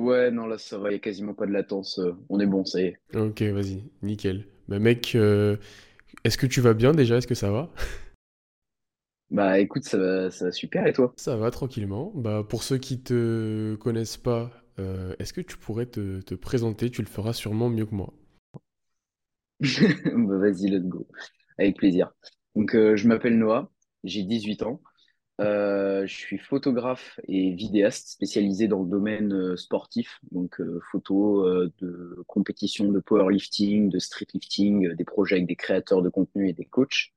Ouais, non, là, ça va, il n'y a quasiment pas de latence. euh, on est bon, ça y est. Ok, vas-y, nickel. Bah mec, euh, est-ce que tu vas bien déjà? Est-ce que ça va? Bah, écoute, ça va, ça va super, et toi? Ça va tranquillement. Bah pour ceux qui te connaissent pas, euh, est-ce que tu pourrais te, te présenter? Tu le feras sûrement mieux que moi. Bah, vas-y, let's go. Avec plaisir. Donc, euh, je m'appelle Noah, j'ai 18 ans. Euh, je suis photographe et vidéaste spécialisé dans le domaine euh, sportif, donc euh, photo euh, de compétition de powerlifting, de streetlifting, des projets avec des créateurs de contenu et des coachs.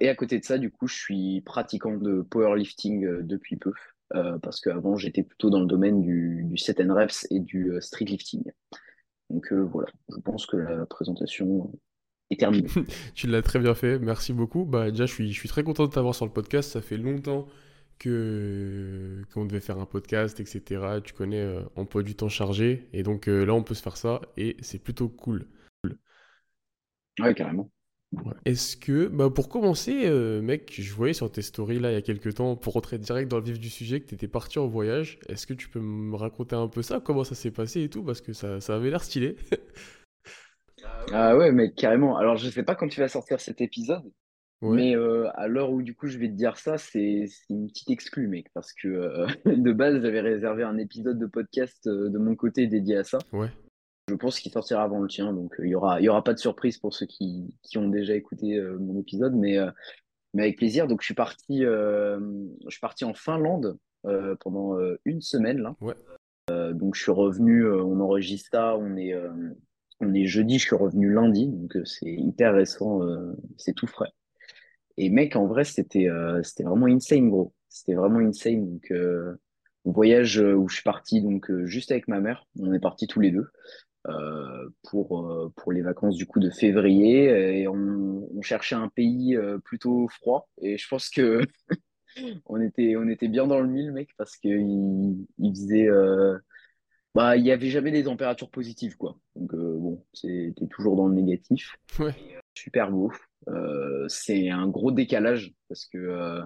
Et à côté de ça, du coup, je suis pratiquant de powerlifting depuis peu, parce qu'avant, j'étais plutôt dans le domaine du, du set and reps et du streetlifting. Donc voilà, je pense que la présentation est. Tu l'as très bien fait, merci beaucoup. Bah déjà, je suis, je suis très content de t'avoir sur le podcast. Ça fait longtemps que qu'on devait faire un podcast, etc. Tu connais, euh, emploi du temps chargé. Et donc euh, là, on peut se faire ça et c'est plutôt cool. Ouais, carrément. Ouais. Est-ce que, bah pour commencer, euh, mec, je voyais sur tes stories là il y a quelques temps, pour rentrer direct dans le vif du sujet, que tu étais parti en voyage. Est-ce que tu peux me raconter un peu ça, comment ça s'est passé et tout, parce que ça, ça avait l'air stylé. Ah ouais, mais carrément. Alors, je sais pas quand tu vas sortir cet épisode, Ouais, mais euh, à l'heure où du coup je vais te dire ça, c'est c'est une petite exclue, mec, parce que euh, de base, j'avais réservé un épisode de podcast euh, de mon côté dédié à ça. ouais, Je pense qu'il sortira avant le tien, donc euh, il y aura, il y aura pas de surprise pour ceux qui, qui ont déjà écouté euh, mon épisode, mais, euh, mais avec plaisir. Donc, je suis parti, euh, je suis parti en Finlande euh, pendant euh, une semaine là. ouais. Euh, donc, je suis revenu, euh, on enregistre ça, on est, euh, on est jeudi, je suis revenu lundi, donc euh, c'est hyper récent, euh, c'est tout frais. Et mec, en vrai, c'était euh, c'était vraiment insane, gros. C'était vraiment insane. Donc, euh, voyage où je suis parti donc juste avec ma mère. On est partis tous les deux pour pour les vacances du coup de février et on, on cherchait un pays plutôt froid. Et je pense que on était on était bien dans le mille, mec, parce que il, faisait bah il y avait jamais des températures positives, quoi. Donc euh, bon, c'était toujours dans le négatif Ouais. super beau. Euh, c'est un gros décalage parce que euh,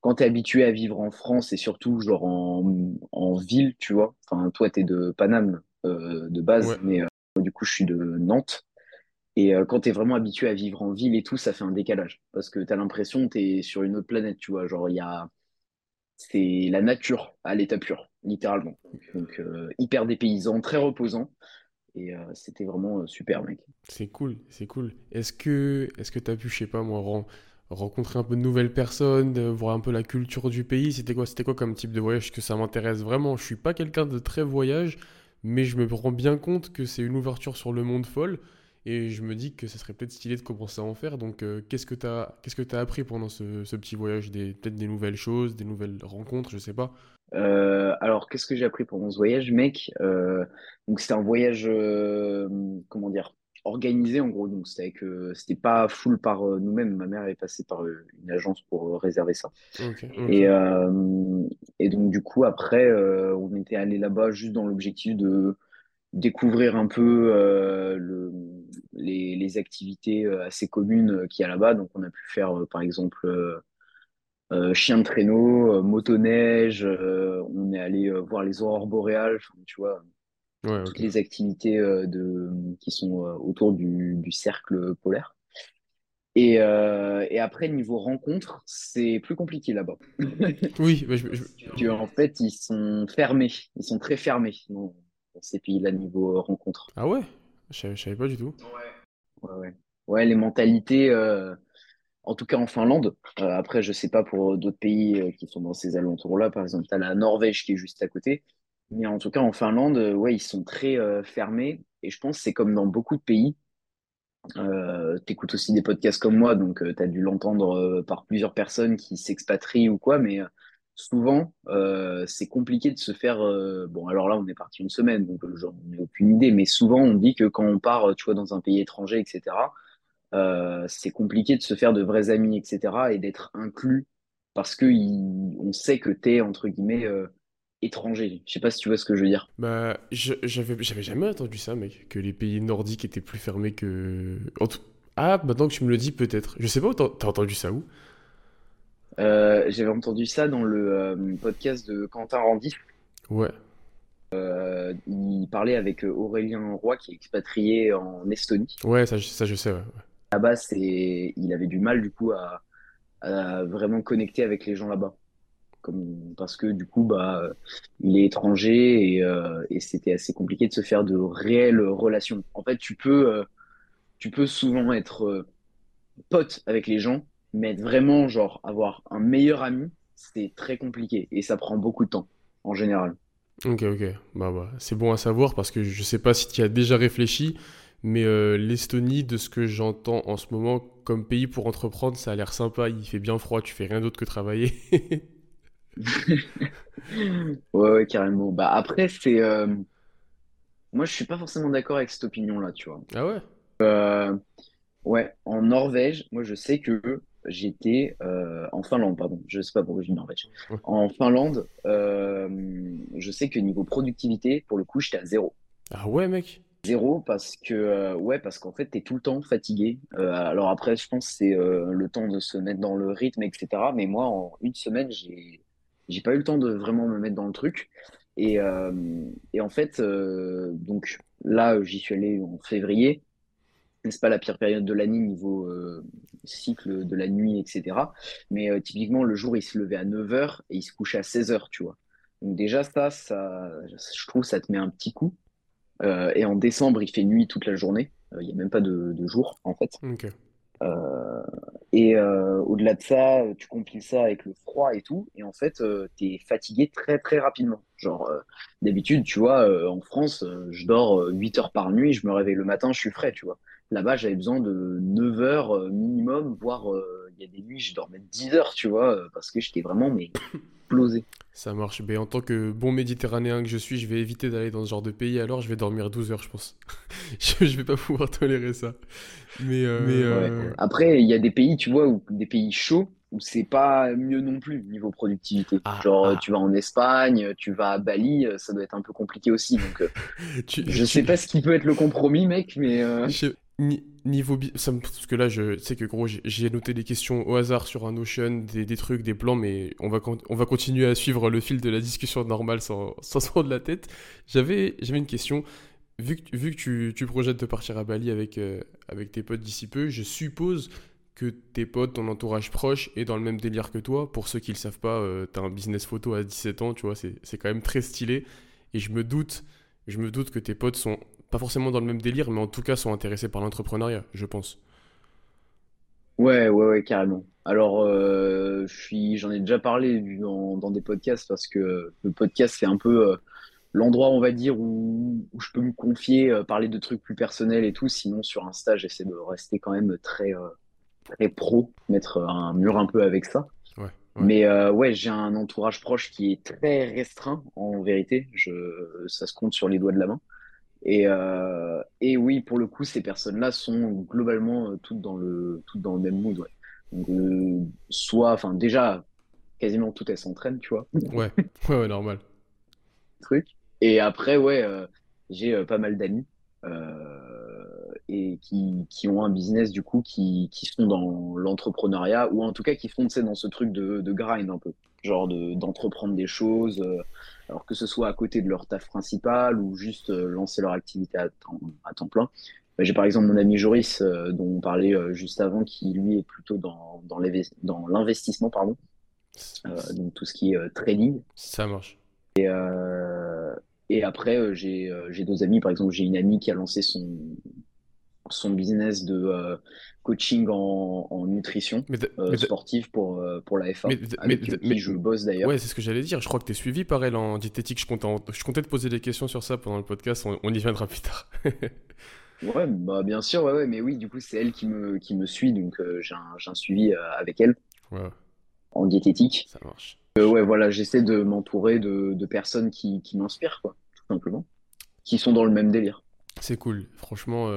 quand tu es habitué à vivre en France et surtout genre en, en ville, tu vois, enfin toi tu es de Paname euh, de base, Ouais. mais euh, moi, du coup je suis de Nantes. Et euh, quand tu es vraiment habitué à vivre en ville et tout, ça fait un décalage parce que tu as l'impression que tu es sur une autre planète, tu vois, genre il y a c'est la nature à l'état pur, littéralement. Donc euh, hyper dépaysant, très reposant et euh, c'était vraiment euh, super mec. C'est cool, c'est cool. Est-ce que, est-ce t'as pu, je sais pas moi, ren- rencontrer un peu de nouvelles personnes, voir un peu la culture du pays? C'était quoi, comme type de voyage? Que ça m'intéresse vraiment. Je suis pas quelqu'un de très voyage, mais je me rends bien compte que c'est une ouverture sur le monde folle, et je me dis que ça serait peut-être stylé de commencer à en faire. Donc, euh, qu'est-ce que t'as, qu'est-ce que t'as appris pendant ce, ce petit voyage? Des, peut-être des nouvelles choses, des nouvelles rencontres, je sais pas. Euh, alors, qu'est-ce que j'ai appris pendant ce voyage, mec? Euh, donc, c'était un voyage, comment dire, organisé en gros. Donc, c'était c'était pas full par nous-mêmes. Ma mère est passée par une agence pour réserver ça. Et, et donc, du coup, après, on était allé là-bas juste dans l'objectif de découvrir un peu euh, le, les, les activités euh, assez communes euh, qu'il y a là-bas. Donc, on a pu faire, par exemple, euh, chien de traîneau, motoneige, on est allé voir les aurores boréales, tu vois, Ouais, toutes les activités de, qui sont autour du, du cercle polaire. Et, euh, et après, niveau rencontre, c'est plus compliqué là-bas. Oui, bah, je, je- Parce qu'en fait, ils sont fermés, ils sont très fermés dans ces pays-là niveau euh, rencontre. ah ouais? Je je savais pas du tout. Ouais, ouais. Ouais, les mentalités, euh, en tout cas en Finlande. Euh, après, je sais pas pour d'autres pays euh, qui sont dans ces alentours-là. Par exemple, tu as la Norvège qui est juste à côté. Mais en tout cas, en Finlande, ouais, ils sont très fermés. Et je pense que c'est comme dans beaucoup de pays. Euh, t'écoutes aussi des podcasts comme moi, donc tu as dû l'entendre par plusieurs personnes qui s'expatrient ou quoi. Mais souvent, euh, c'est compliqué de se faire. euh, Bon, alors là, on est parti une semaine, donc euh, j'en ai aucune idée. Mais souvent, on dit que quand on part, tu vois, dans un pays étranger, etc c'est compliqué de se faire de vrais amis, etc. et d'être inclus parce que on sait que t'es, entre guillemets, étranger. Je sais pas si tu vois ce que je veux dire. Bah, j'avais, jamais entendu ça, mec, que les pays nordiques étaient plus fermés que... Ah, maintenant que tu me le dis, peut-être. Je sais pas t'as entendu ça où? Euh, j'avais entendu ça dans le euh, podcast de Quentin Randis. Ouais, euh, il parlait avec Aurélien Roy, qui est expatrié en Estonie. Ouais, ça, je- ça je sais, ouais. Là-bas, il avait du mal du coup à, à vraiment connecter avec les gens là-bas. Comme, parce que du coup, bah, il est étranger et, et c'était assez compliqué de se faire de réelles relations. En fait, tu peux, tu peux souvent être pote avec les gens, mais vraiment, genre, avoir un meilleur ami, c'est très compliqué et ça prend beaucoup de temps, en général. Ok, ok. Bah, bah, c'est bon à savoir parce que je sais pas si tu y as déjà réfléchi, mais euh, l'Estonie, de ce que j'entends en ce moment comme pays pour entreprendre, ça a l'air sympa. Il fait bien froid, tu fais rien d'autre que travailler. Ouais, ouais, carrément. Bah, après, c'est, euh, moi, je suis pas forcément d'accord avec cette opinion-là, tu vois. Ah ouais? Ouais, en Norvège, moi je sais que j'étais euh, en Finlande, pardon, je sais pas pourquoi je dis Norvège. En Finlande, euh, je sais que niveau productivité, pour le coup, j'étais à zéro. Ah ouais, mec? Zéro parce que euh, ouais, parce qu'en fait, t'es tout le temps fatigué. Alors après, je pense que c'est le temps de se mettre dans le rythme, etc. Mais moi, en une semaine, j'ai j'ai pas eu le temps de vraiment me mettre dans le truc. Et, et en fait, donc là, j'y suis allé en février c'est pas la pire période de l'année niveau euh, cycle de la nuit, etc. Mais euh, typiquement, le jour, il se levait à 9 heures et il se couchait à 16 heures, tu vois. Donc déjà, ça, ça, je trouve, ça te met un petit coup. Euh, et en décembre, il fait nuit toute la journée. Il n'y a même pas de, de jour, en fait. Et au-delà de ça, tu compiles ça avec le froid et tout. Et en fait, euh, t'es fatigué très, très rapidement. Genre, d'habitude, tu vois, en France, je dors euh, 8 heures par nuit, je me réveille le matin, je suis frais, tu vois. Là-bas, j'avais besoin de 9 heures euh, minimum, voire euh, il y a des nuits, je dormais 10 heures, tu vois, euh, parce que j'étais vraiment mais explosé. Ça marche. Ben, en tant que bon Méditerranéen que je suis, je vais éviter d'aller dans ce genre de pays, alors je vais dormir 12 heures, je pense. Je, je vais pas pouvoir tolérer ça. Mais, euh, mais Ouais. Après, il y a des pays, tu vois, où, des pays chauds, où c'est pas mieux non plus niveau productivité. Ah, Genre, ah. tu vas en Espagne, tu vas à Bali, ça doit être un peu compliqué aussi. Donc, euh, Tu, je sais pas ce qui peut être le compromis, mec, mais euh, je- ni- niveau ça parce que là, je sais que gros, j'ai noté des questions au hasard sur un Notion, des, trucs, des plans, mais on va, on va continuer à suivre le fil de la discussion normale sans, sans se prendre la tête. J'avais, j'avais une question. Vu que, vu que tu, tu projettes de partir à Bali avec, euh, avec tes potes d'ici peu, je suppose que tes potes, ton entourage proche est dans le même délire que toi. Pour ceux qui le savent pas, euh, t'as un business photo à 17 ans, tu vois, c'est, c'est quand même très stylé. Et je me doute, je me doute que tes potes sont pas forcément dans le même délire, mais en tout cas sont intéressés par l'entrepreneuriat, je pense. ouais, ouais, ouais, carrément. Alors, euh, j'en ai déjà parlé dans, dans des podcasts parce que le podcast, c'est un peu euh, l'endroit, on va dire, où, où je peux me confier, euh, parler de trucs plus personnels et tout. Sinon, sur Insta, j'essaie de rester quand même très, très pro, mettre un mur un peu avec ça. Ouais, ouais. Mais ouais, j'ai un entourage proche qui est très restreint, en vérité. Je, ça se compte sur les doigts de la main. Et, euh, et oui, pour le coup, ces personnes-là sont globalement euh, toutes dans le, toutes dans le même mood, ouais. Donc, euh, soit, enfin, déjà, quasiment toutes elles s'entraînent, tu vois, Ouais, ouais, ouais, normal. truc. Et après, ouais, euh, j'ai pas mal d'amis euh, et qui, qui ont un business, du coup, qui, qui sont dans l'entrepreneuriat ou en tout cas qui font, dans ce truc de, de grind un peu. Genre de, d'entreprendre des choses, euh, alors que ce soit à côté de leur taf principal ou juste euh, lancer leur activité à temps, à temps plein. Bah, J'ai par exemple mon ami Joris, euh, dont on parlait juste avant, qui lui est plutôt dans, dans l'inves- dans l'investissement, pardon, donc tout ce qui est trading. Ça marche. Euh, et après, j'ai d'autres amis. Par exemple, j'ai une amie qui a lancé son, son business de euh, coaching en, en nutrition Mais, euh, mais, sportive pour, euh, pour la FA, mais, mais, avec euh, qui mais- je bosse d'ailleurs. ouais, c'est ce que j'allais dire. Je crois que t'es suivi par elle en diététique. Je comptais, en- je comptais te poser des questions sur ça pendant le podcast. On, on y viendra plus tard. Ouais, bah bien sûr, ouais, ouais, mais oui, du coup, c'est elle qui me, qui me suit, donc j'ai un, j'ai un suivi avec elle Ouais, en diététique. ça marche. Ouais, voilà, j'essaie de m'entourer de, de personnes qui, qui m'inspirent, quoi, tout simplement, qui sont dans le même délire. C'est cool. Franchement,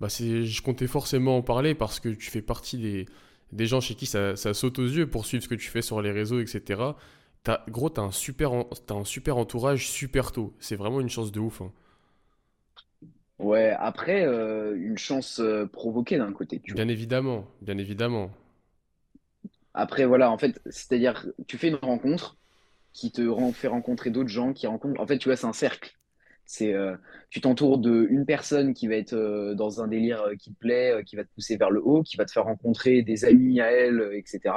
bah je comptais forcément en parler parce que tu fais partie des, des gens chez qui ça, ça saute aux yeux pour suivre ce que tu fais sur les réseaux, etc. T'as, gros, t'as un super, en- t'as un super entourage super tôt. C'est vraiment une chance de ouf. hein. Ouais, après, euh, une chance euh, provoquée d'un côté, tu vois. Bien évidemment, bien évidemment. Après, voilà, en fait, c'est-à-dire, tu fais une rencontre, qui te rend, fait rencontrer d'autres gens, qui rencontrent. En fait, tu vois, c'est un cercle. C'est, euh, tu t'entoures d'une personne qui va être euh, dans un délire euh, qui te plaît, qui va te pousser vers le haut, qui va te faire rencontrer des amis à elle, etc.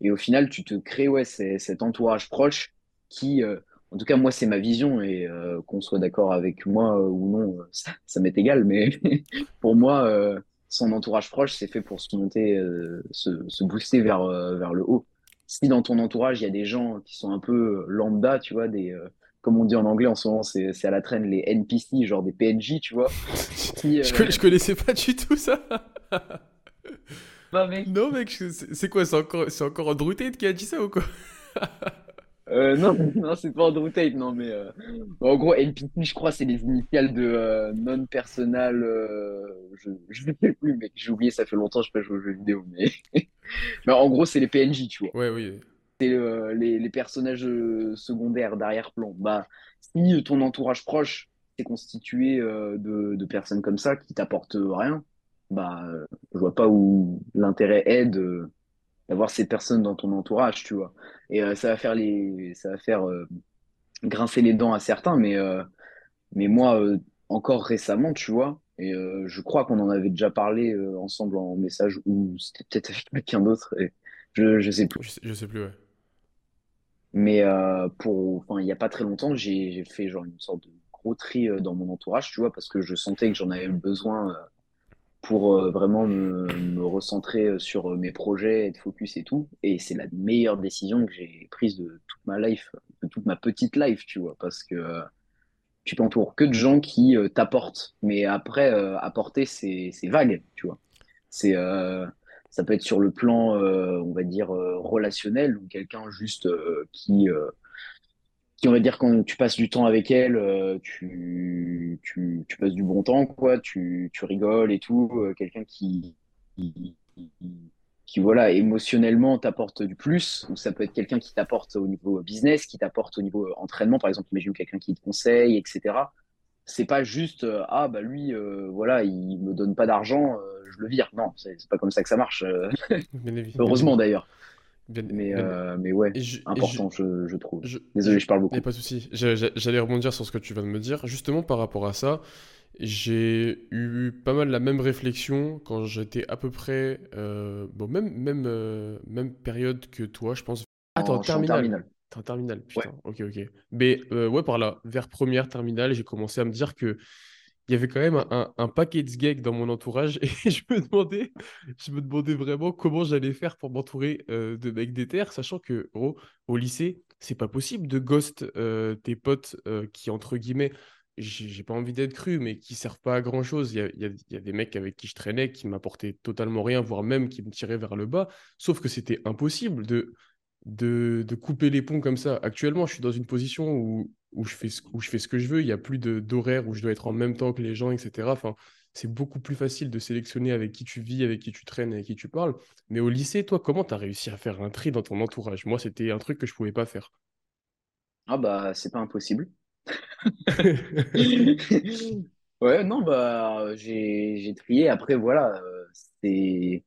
Et au final, tu te crées ouais, cet entourage proche qui, en tout cas, moi, c'est ma vision et qu'on soit d'accord avec moi ou non, ça, m'est égal, mais pour moi, son entourage proche, c'est fait pour se monter, se, se booster vers, vers le haut. Si dans ton entourage, il y a des gens qui sont un peu lambda, tu vois, des, comme on dit en anglais en ce moment, c'est c'est à la traîne les NPC, genre des PNJ, tu vois, qui, Je, euh, je connaissais pas du tout ça. bah, mec, Non, mec, je- c'est quoi? C'est encore, c'est encore Andrew Tate qui a dit ça ou quoi? Euh, non, non, c'est pas Andrew Tate, non, mais euh, en gros, NPC, je crois, c'est les initiales de euh, non-personal. euh, je ne sais plus, mec, j'ai oublié, ça fait longtemps que je pas joué aux jeux vidéo, mais, mais en gros, c'est les PNJ, tu vois. Ouais, oui. C'est euh, les, personnages euh, secondaires d'arrière-plan. Bah, si ton entourage proche est constitué euh, de, personnes comme ça qui t'apportent rien, bah, euh, je vois pas où l'intérêt est d'avoir ces personnes dans ton entourage, tu vois. Et euh, ça va faire les, ça va faire euh, grincer les dents à certains, mais, euh, mais moi, euh, encore récemment, tu vois, et euh, je crois qu'on en avait déjà parlé euh, ensemble en message, ou c'était peut-être avec quelqu'un d'autre, et je, je sais plus. Je sais, plus. Mais euh, pour, enfin, il y a pas très longtemps, j'ai, fait genre une sorte de gros tri euh, dans mon entourage, tu vois, parce que je sentais que j'en avais besoin euh, pour euh, vraiment me, me recentrer euh, sur mes projets, être focus et tout. Et c'est la meilleure décision que j'ai prise de toute ma life, de toute ma petite life, tu vois, parce que tu t'entoures que de gens qui t'apportent. Mais après, apporter, c'est, vague, tu vois. C'est, ça peut être sur le plan, euh, on va dire, euh, relationnel, ou quelqu'un juste euh, qui, on va dire, quand tu passes du temps avec elle, tu, passes du bon temps, quoi, tu, rigoles et tout. quelqu'un qui, qui, qui, voilà, émotionnellement t'apporte du plus, ou ça peut être quelqu'un qui t'apporte au niveau business, qui t'apporte au niveau entraînement, par exemple, imagine quelqu'un qui te conseille, etc. C'est pas juste, euh, ah, bah lui, euh, voilà, il me donne pas d'argent, euh, je le vire. Non, c'est pas comme ça que ça marche. heureusement d'ailleurs. bien- Mais, bien- euh, mais ouais, je, important, je, je trouve. je, Désolé, je parle beaucoup. pas de souci. J'a- j'a- J'allais rebondir sur ce que tu viens de me dire. Justement, par rapport à ça, j'ai eu pas mal la même réflexion quand j'étais à peu près, euh, bon, même, même, euh, même période que toi, je pense. Attends, En, en terminale. T'es en terminale, Ouais. putain. Ok, ok. Mais euh, ouais, par là, vers première terminale, j'ai commencé à me dire que il y avait quand même un, un, un paquet de gags dans mon entourage et je me demandais, je me demandais vraiment comment j'allais faire pour m'entourer euh, de mecs déter, sachant que gros, au lycée, c'est pas possible de ghost euh, tes potes qui, entre guillemets, j'ai pas envie d'être cru, mais qui servent pas à. Il y a, il y a- il y a des mecs avec qui je traînais qui m'apportaient totalement rien, voire même qui me tiraient vers le bas, sauf que c'était impossible de, de, de couper les ponts comme ça. Actuellement, je suis dans une position où, où, je fais ce, où je fais ce que je veux. Il n'y a plus de, d'horaire où je dois être en même temps que les gens, etc. Enfin, c'est beaucoup plus facile de sélectionner avec qui tu vis, avec qui tu traînes, avec qui tu parles. Mais au lycée, toi, comment tu as réussi à faire un tri dans ton entourage? Moi, c'était un truc que je pouvais pas faire. Ah bah, c'est pas impossible. Ouais, non, bah, j'ai, j'ai trié. Après, voilà, euh, c'est,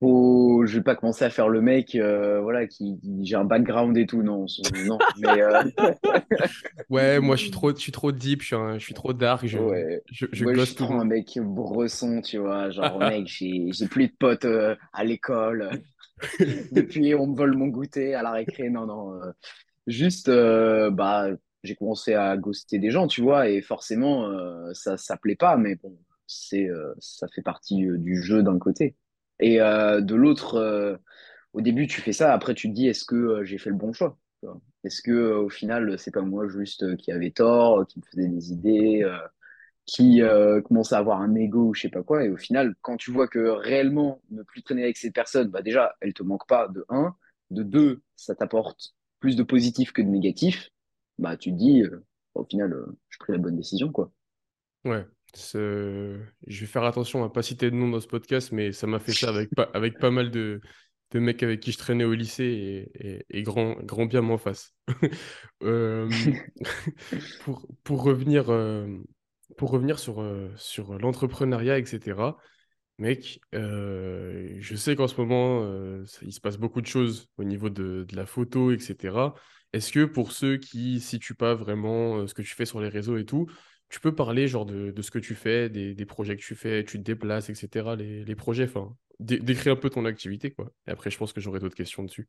faut, je vais pas commencer à faire le mec, euh, voilà, qui, qui- j'ai un background et tout, non, non, mais, euh, Ouais, moi, je suis trop, je suis trop deep, je suis, un- je suis trop dark, je, ouais, je, je moi, je trop un mec bresson, tu vois, genre, mec, j'ai, j'ai plus de potes, euh, à l'école, depuis, on me vole mon goûter à la récré, non, non, juste, bah, j'ai commencé à ghoster des gens, tu vois, et forcément, ça, ça plaît pas, mais bon, c'est, ça fait partie du jeu d'un côté. Et euh, de l'autre, euh, au début, tu fais ça, après, tu te dis, est-ce que euh, j'ai fait le bon choix? Est-ce que, euh, au final, c'est pas moi juste euh, qui avait tort, euh, qui me faisait des idées, euh, qui euh, commençait à avoir un ego ou je sais pas quoi, et au final, quand tu vois que réellement, ne plus traîner avec ces personnes, bah déjà, elles te manquent pas, de un, de deux, ça t'apporte plus de positif que de négatif, bah tu te dis, euh, au final, euh, je pris la bonne décision, quoi. Ouais, c'est- je vais faire attention à pas citer de nom dans ce podcast, mais ça m'a fait ça avec pas, avec pas mal de, de mecs avec qui je traînais au lycée et, et- et grand, grand bien m'en face. Euh, pour, pour revenir, euh, pour revenir sur, euh, sur l'entrepreneuriat, etc., mec, euh, je sais qu'en ce moment, euh, ça- il se passe beaucoup de choses au niveau de, de la photo, etc. Est-ce que pour ceux qui ne situent pas vraiment euh, ce que tu fais sur les réseaux et tout, tu peux parler genre de, de ce que tu fais, des, des projets que tu fais, tu te déplaces, etc., les, les projets, enfin, dé- décris un peu ton activité, quoi. Et après, je pense que j'aurai d'autres questions dessus.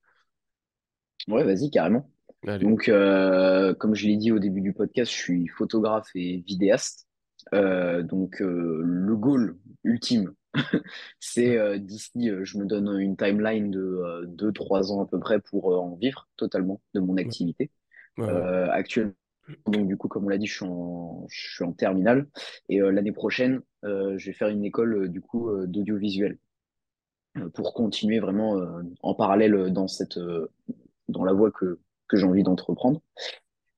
Ouais, vas-y, carrément. Allez. Donc, euh, comme je l'ai dit au début du podcast, je suis photographe et vidéaste. Euh, donc, euh, le goal ultime, c'est d'ici, je me donne une timeline de euh, 2-3 ans à peu près pour en vivre totalement de mon activité. ouais, ouais. Actuellement, donc du coup, comme on l'a dit, je suis en, terminale. Et euh, l'année prochaine, euh, je vais faire une école euh, du coup d'audiovisuel pour continuer vraiment en parallèle dans cette, dans la voie que, que j'ai envie d'entreprendre.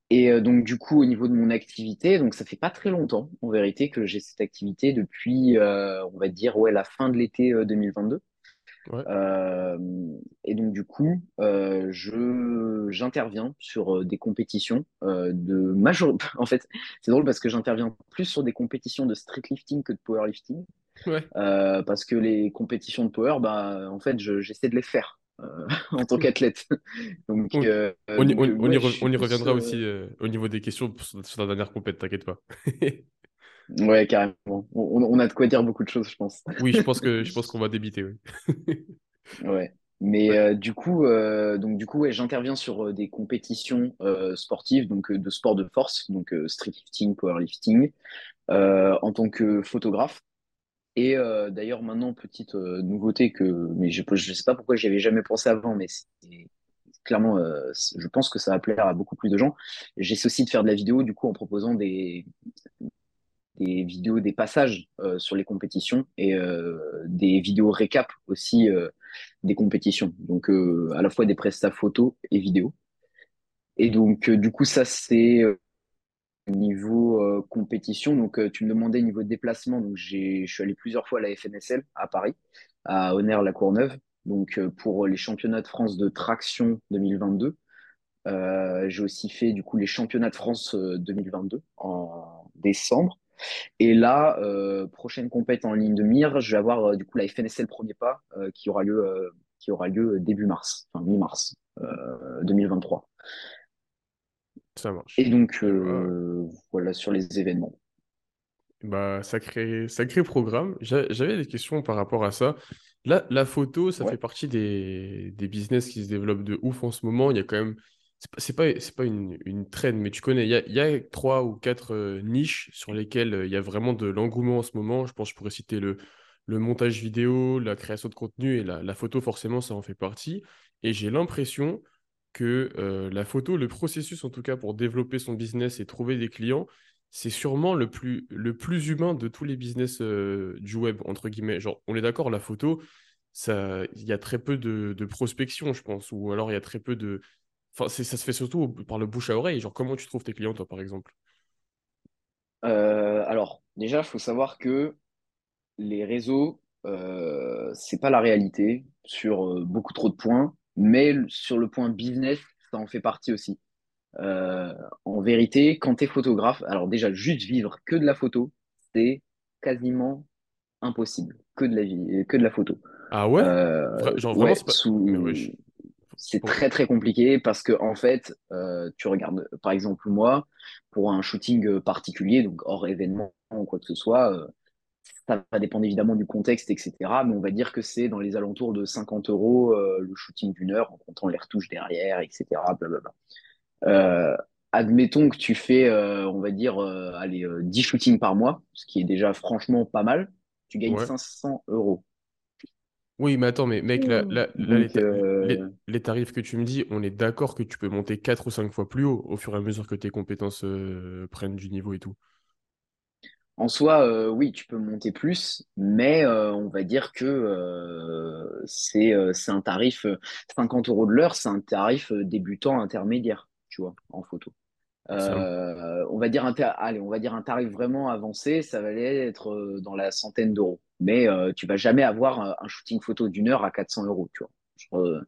Et donc, du coup, au niveau de mon activité, donc ça fait pas très longtemps, en vérité, que j'ai cette activité depuis, on va dire, ouais, la fin de l'été euh, 2022. Ouais. Euh, et donc, du coup, euh, je, j'interviens sur euh, des compétitions euh, de major... En fait, c'est drôle parce que j'interviens plus sur des compétitions de street lifting que de powerlifting. Ouais. Parce que les compétitions de power, bah, en fait, je- j'essaie de les faire en tant qu'athlète. Donc, On, on y, donc on- ouais, on reviendra aussi au niveau des questions sur, sur ta dernière compète, t'inquiète pas. Ouais, carrément. On, on a de quoi dire beaucoup de choses, je pense. Oui, je pense que je pense qu'on va débiter, oui. Ouais. Mais Ouais, euh, du coup, euh, donc du coup, ouais, j'interviens sur euh, des compétitions euh, sportives, donc de sport de force, donc street lifting, powerlifting, en tant que photographe. Et d'ailleurs, maintenant, petite nouveauté que, mais je je sais pas pourquoi j'y avais jamais pensé avant, mais c'est clairement, euh, je pense que ça va plaire à beaucoup plus de gens. J'essaie aussi de faire de la vidéo, du coup, en proposant des, des vidéos, des passages euh, sur les compétitions et euh, des vidéos récap aussi euh, des compétitions. Donc, à la fois des prestats photos et vidéos. Et donc, du coup, ça, c'est niveau compétition. Donc, tu me demandais niveau déplacement. Donc, je suis allé plusieurs fois à la FNSL à Paris, à Honère-la-Courneuve. Donc, euh, pour les championnats de France de traction 2022. Euh, j'ai aussi fait, du coup, les championnats de France euh, 2022 en décembre. Et là, euh, prochaine compète en ligne de mire, je vais avoir euh, du coup la FNSL Premier Pas euh, qui aura lieu, qui aura lieu début mars, enfin mi-mars euh, 2023. ça marche. donc Et bah, euh, voilà sur les événements. bah sacré, sacré programme. J'a- J'avais des questions par rapport à ça. Là, la photo, ça fait partie des, des business qui se développent de ouf en ce moment. Il y a quand même. C'est pas, c'est pas, une, une trend, mais tu connais, il y a, trois ou quatre euh, niches sur lesquelles euh, il y a vraiment de l'engouement en ce moment. Je pense que je pourrais citer le, le montage vidéo, la création de contenu et la, photo, forcément, ça en fait partie. Et j'ai l'impression que euh, la photo, le processus en tout cas pour développer son business et trouver des clients, c'est sûrement le plus, le plus humain de tous les business du web, entre guillemets. Genre, on est d'accord, la photo, il y a très peu de prospection, je pense, ou alors il y a très peu de... Enfin, ça se fait surtout par le bouche à oreille. Genre, comment tu trouves tes clients, toi, par exemple? Euh, alors déjà, il faut savoir que les réseaux, euh, c'est pas la réalité sur euh, beaucoup trop de points, mais sur le point business, ça en fait partie aussi. Euh, en vérité, quand tu es photographe, alors déjà, juste vivre que de la photo, c'est quasiment impossible. Que de la vie, que de la photo. Ah ouais? Genre, vraiment, ouais, c'est pas... c'est très très compliqué parce que en fait, euh, tu regardes, par exemple, moi, pour un shooting particulier, donc hors événement ou quoi que ce soit, euh, ça va dépendre évidemment du contexte, etc. Mais on va dire que c'est dans les alentours de 50 euros euh, le shooting d'une heure en comptant les retouches derrière, etc. Blablabla. Euh, admettons que tu fais, euh, on va dire, euh, allez, euh, 10 shootings par mois, ce qui est déjà franchement pas mal. Tu gagnes Ouais. 500 euros. Oui, mais attends, mais mec, là, là, là, les, Donc, ta- les- euh, les tarifs que tu me dis, on est d'accord que tu peux monter 4 ou 5 fois plus haut au fur et à mesure que tes compétences euh, prennent du niveau et tout. en soi, euh, oui, tu peux monter plus, mais on va dire que c'est c'est un tarif, euh, 50 euros de l'heure, c'est un tarif débutant intermédiaire, tu vois, en photo. Euh, on va dire un tarif vraiment avancé, ça va être euh, dans la centaine d'euros. Mais euh, tu vas jamais avoir un, un shooting photo d'une heure à 400 euros, tu vois. Euh,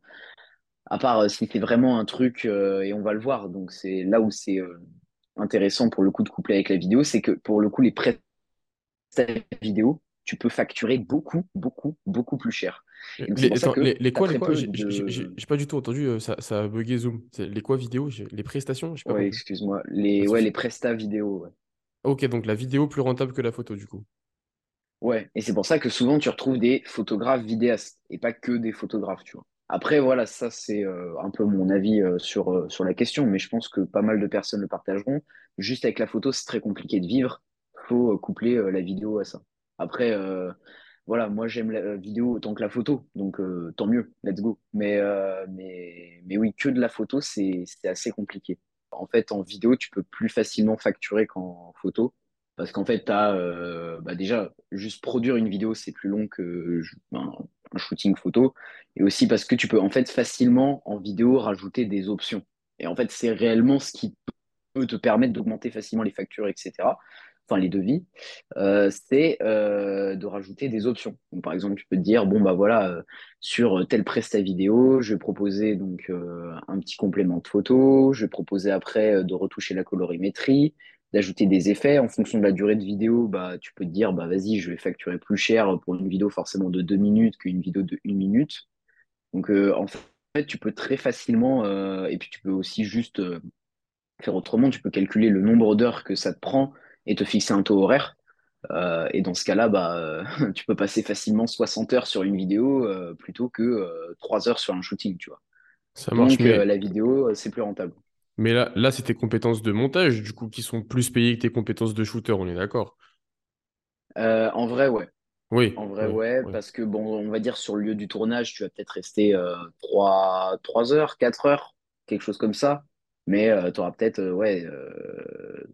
à part euh, si c'est vraiment un truc, euh, et on va le voir, donc c'est là où c'est euh, intéressant pour le coup de coupler avec la vidéo, c'est que pour le coup, les prestations vidéo, tu peux facturer beaucoup, beaucoup, beaucoup plus cher. Les, attends, que quoi, les quoi? J'ai de... pas du tout entendu, euh, ça, ça a bugué Zoom. Les quoi vidéo? Les prestations? Pas Ouais, excuse-moi. Les, ouais, les prestats vidéo. ouais. Ok, donc la vidéo plus rentable que la photo, du coup. Ouais, et c'est pour ça que souvent tu retrouves des photographes vidéastes et pas que des photographes, tu vois. Après, voilà, ça c'est euh, un peu mon avis euh, sur, euh, sur la question, mais je pense que pas mal de personnes le partageront. Juste avec la photo, c'est très compliqué de vivre. Faut coupler la vidéo à ça. Après, voilà, moi j'aime la euh, vidéo autant que la photo, donc euh, tant mieux, let's go. Mais, euh, mais, mais oui, que de la photo, c'est, assez compliqué. En fait, en vidéo, tu peux plus facilement facturer qu'en photo. Parce qu'en fait, as bah déjà, juste produire une vidéo, c'est plus long que un, un shooting photo. Et aussi parce que tu peux en fait facilement en vidéo rajouter des options. Et en fait, c'est réellement ce qui peut te permettre d'augmenter facilement les factures, etc. Enfin, les devis, euh, c'est euh, de rajouter des options. Par exemple, tu peux te dire, bon, bah voilà, euh, sur tel prestat vidéo, je vais proposer donc un petit complément de photo, je vais proposer après de retoucher la colorimétrie, d'ajouter des effets. En fonction de la durée de vidéo, bah, tu peux te dire, bah vas-y, je vais facturer plus cher pour une vidéo forcément de deux minutes qu'une vidéo de une minute. Donc, en fait, tu peux très facilement, et puis tu peux aussi juste faire autrement, tu peux calculer le nombre d'heures que ça te prend et te fixer un taux horaire. Euh, et dans ce cas-là, bah, euh, tu peux passer facilement 60 heures sur une vidéo euh, plutôt que euh, 3 heures sur un shooting, tu vois. Ça marche, Donc, mais, la vidéo, c'est plus rentable. mais là, là c'est tes compétences de montage, du coup, qui sont plus payées que tes compétences de shooter, on est d'accord? En vrai, ouais. Oui, En vrai, oui, ouais, oui. parce que bon, on va dire sur le lieu du tournage, tu vas peut-être rester euh, 3, 3 heures, 4 heures, quelque chose comme ça. Mais tu auras peut-être euh, ouais, euh,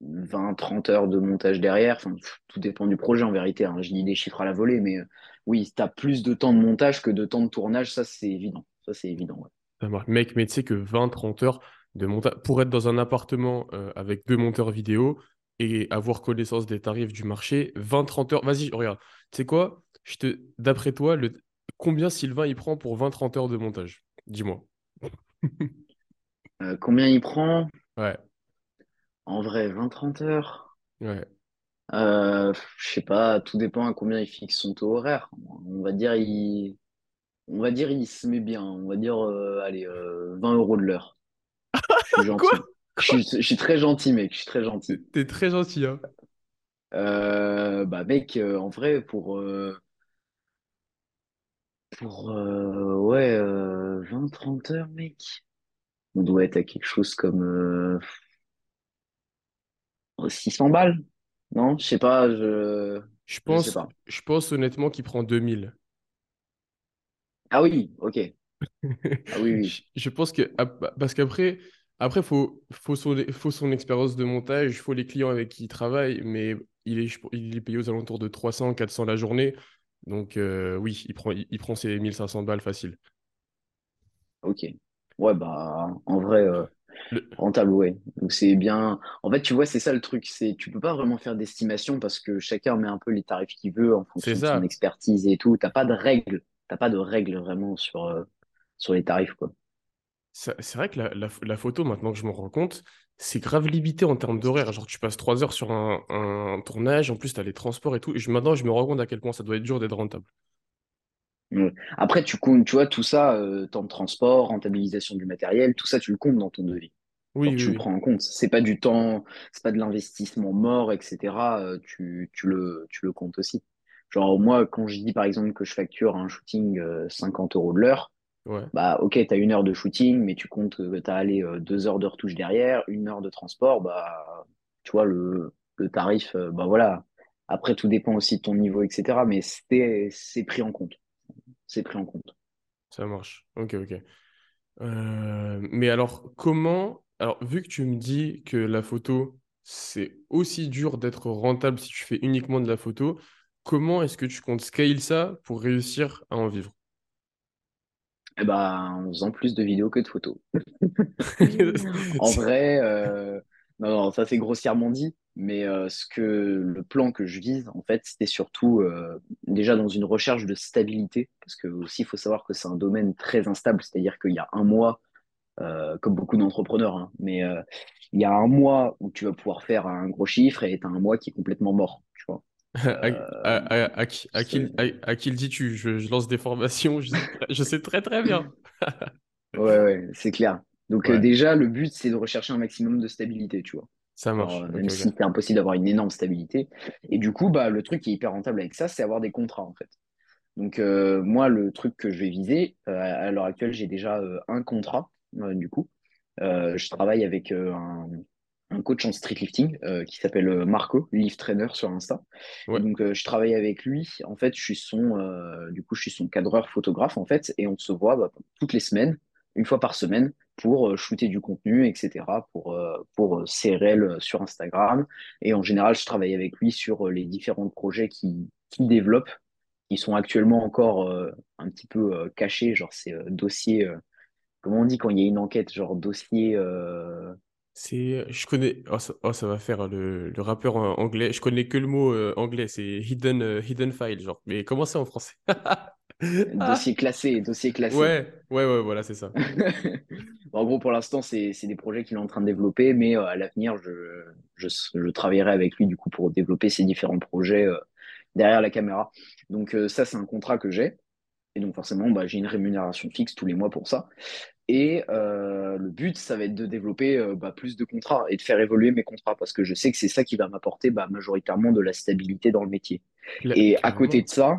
20, 30 heures de montage derrière. Enfin, tout dépend du projet en vérité. hein. Je dis des chiffres à la volée, mais euh, oui, tu as plus de temps de montage que de temps de tournage, ça c'est évident. Ça c'est évident, ouais. Ça marche. Mec, mais tu sais que vingt trente heures de montage, pour être dans un appartement euh, avec deux monteurs vidéo et avoir connaissance des tarifs du marché, vingt trente heures, vas-y, regarde. Tu sais quoi? Je te... D'après toi, le... combien Sylvain il prend pour vingt trente heures de montage? Dis-moi. Euh, combien il prend? Ouais, En vrai, 20, 30 heures. ouais. Euh, je sais pas, tout dépend à combien il fixe son taux horaire. On va dire, il, on va dire, il se met bien. On va dire, euh, allez, euh, 20 euros de l'heure. Je suis Quoi? Je suis, je suis très gentil, mec. Je suis très gentil. t'es très gentil, hein. Euh, bah, mec, euh, en vrai, pour, euh, pour euh, ouais, euh, 20-30 heures, mec, on doit être à quelque chose comme euh, 600 balles. Non, je sais pas, je, Je je sais pense, pas. je pense honnêtement qu'il prend 2000. Ah oui, ok. Ah oui, oui. Je pense que ah, bah, parce qu'après après faut faut son faut son expérience de montage, faut les clients avec qui il travaille, mais il est il est payé aux alentours de 300 400 la journée. Donc euh, oui, il prend il, il prend ses 1500 balles facile. Ok. Ouais, bah, en vrai, euh, Le- rentable, ouais. Donc, c'est bien. En fait, tu vois, c'est ça le truc. C'est, tu peux pas vraiment faire d'estimation parce que chacun met un peu les tarifs qu'il veut en fonction de son expertise et tout. T'as pas de règles. T'as pas de règles vraiment sur, euh, sur les tarifs, quoi. C'est vrai que la, la- la photo, maintenant que je me rends compte, c'est grave limité en termes d'horaire. Genre, tu passes trois heures sur un, un tournage, en plus, tu as les transports et tout. Et je- maintenant, je me rends compte à quel point ça doit être dur d'être rentable. Ouais. Après, tu comptes, tu vois, tout ça, euh, temps de transport, rentabilisation du matériel, tout ça, tu le comptes dans ton devis. Oui, oui, tu le prends en compte. C'est pas du temps, c'est pas de l'investissement mort, etc. Euh, tu, tu le, tu le comptes aussi. Genre, moi, quand je dis par exemple que je facture un shooting euh, 50 euros de l'heure, Ouais, bah, ok, tu as une heure de shooting, mais tu comptes que tu as allé euh, deux heures de retouche derrière, une heure de transport, bah, tu vois, le, le tarif, euh, bah voilà. Après, tout dépend aussi de ton niveau, etc. Mais c'est, c'est pris en compte. C'est pris en compte. ça marche. Ok, ok. Euh, mais alors, comment... Alors, vu que tu me dis que la photo, c'est aussi dur d'être rentable si tu fais uniquement de la photo, comment est-ce que tu comptes scale ça pour réussir à en vivre? Eh ben, en faisant plus de vidéos que de photos. En vrai, euh, non, non, ça c'est grossièrement dit, mais euh, ce que le plan que je vise, en fait, c'était surtout euh, déjà dans une recherche de stabilité, parce que aussi il faut savoir que c'est un domaine très instable, c'est-à-dire qu'il y a un mois, euh, comme beaucoup d'entrepreneurs, hein, mais il y a un mois où tu vas pouvoir faire un gros chiffre et tu as un mois qui est complètement mort, tu vois. À, à- à- à qui, à qui- le dis-tu? Je, je lance des formations, je sais, je sais très très bien. Ouais, ouais, c'est clair. Donc Ouais, déjà, le but, c'est de rechercher un maximum de stabilité, tu vois. Ça marche. euh, même si c'est impossible d'avoir une énorme stabilité. Et du coup, bah, le truc qui est hyper rentable avec ça, c'est avoir des contrats, en fait. Donc, euh, moi, le truc que je vais viser, euh, à l'heure actuelle, j'ai déjà euh, un contrat, du coup. Je travaille avec un, un coach en streetlifting euh, qui s'appelle Marco, Lift Trainer sur Insta. Ouais, donc, je travaille avec lui. En fait, je suis son, du coup, je suis son cadreur photographe, en fait, et on se voit bah, toutes les semaines, une fois par semaine, pour euh, shooter du contenu, etc., pour, euh, pour euh, ses réels sur Instagram. Et en général, je travaille avec lui sur euh, les différents projets qu'il qu'il développe, qui sont actuellement encore euh, un petit peu euh, cachés, genre c'est euh, dossier, euh, comment on dit quand il y a une enquête, genre dossier, euh, c'est, je connais, oh ça, oh, ça va faire le, le rappeur euh, anglais. Je connais que le mot euh, anglais, c'est hidden, euh, hidden file, genre. Mais comment c'est en français? Dossier classé, dossier classé. Ouais, ouais, ouais, voilà, c'est ça. En gros, pour l'instant, c'est c'est des projets qu'il est en train de développer, mais euh, à l'avenir, je, je, je travaillerai avec lui du coup pour développer ces différents projets euh, derrière la caméra. Donc euh, ça, c'est un contrat que j'ai. Et donc forcément, bah, j'ai une rémunération fixe tous les mois pour ça. Et euh, le but, ça va être de développer euh, bah, plus de contrats et de faire évoluer mes contrats parce que je sais que c'est ça qui va m'apporter bah, majoritairement de la stabilité dans le métier. Et à côté de ça,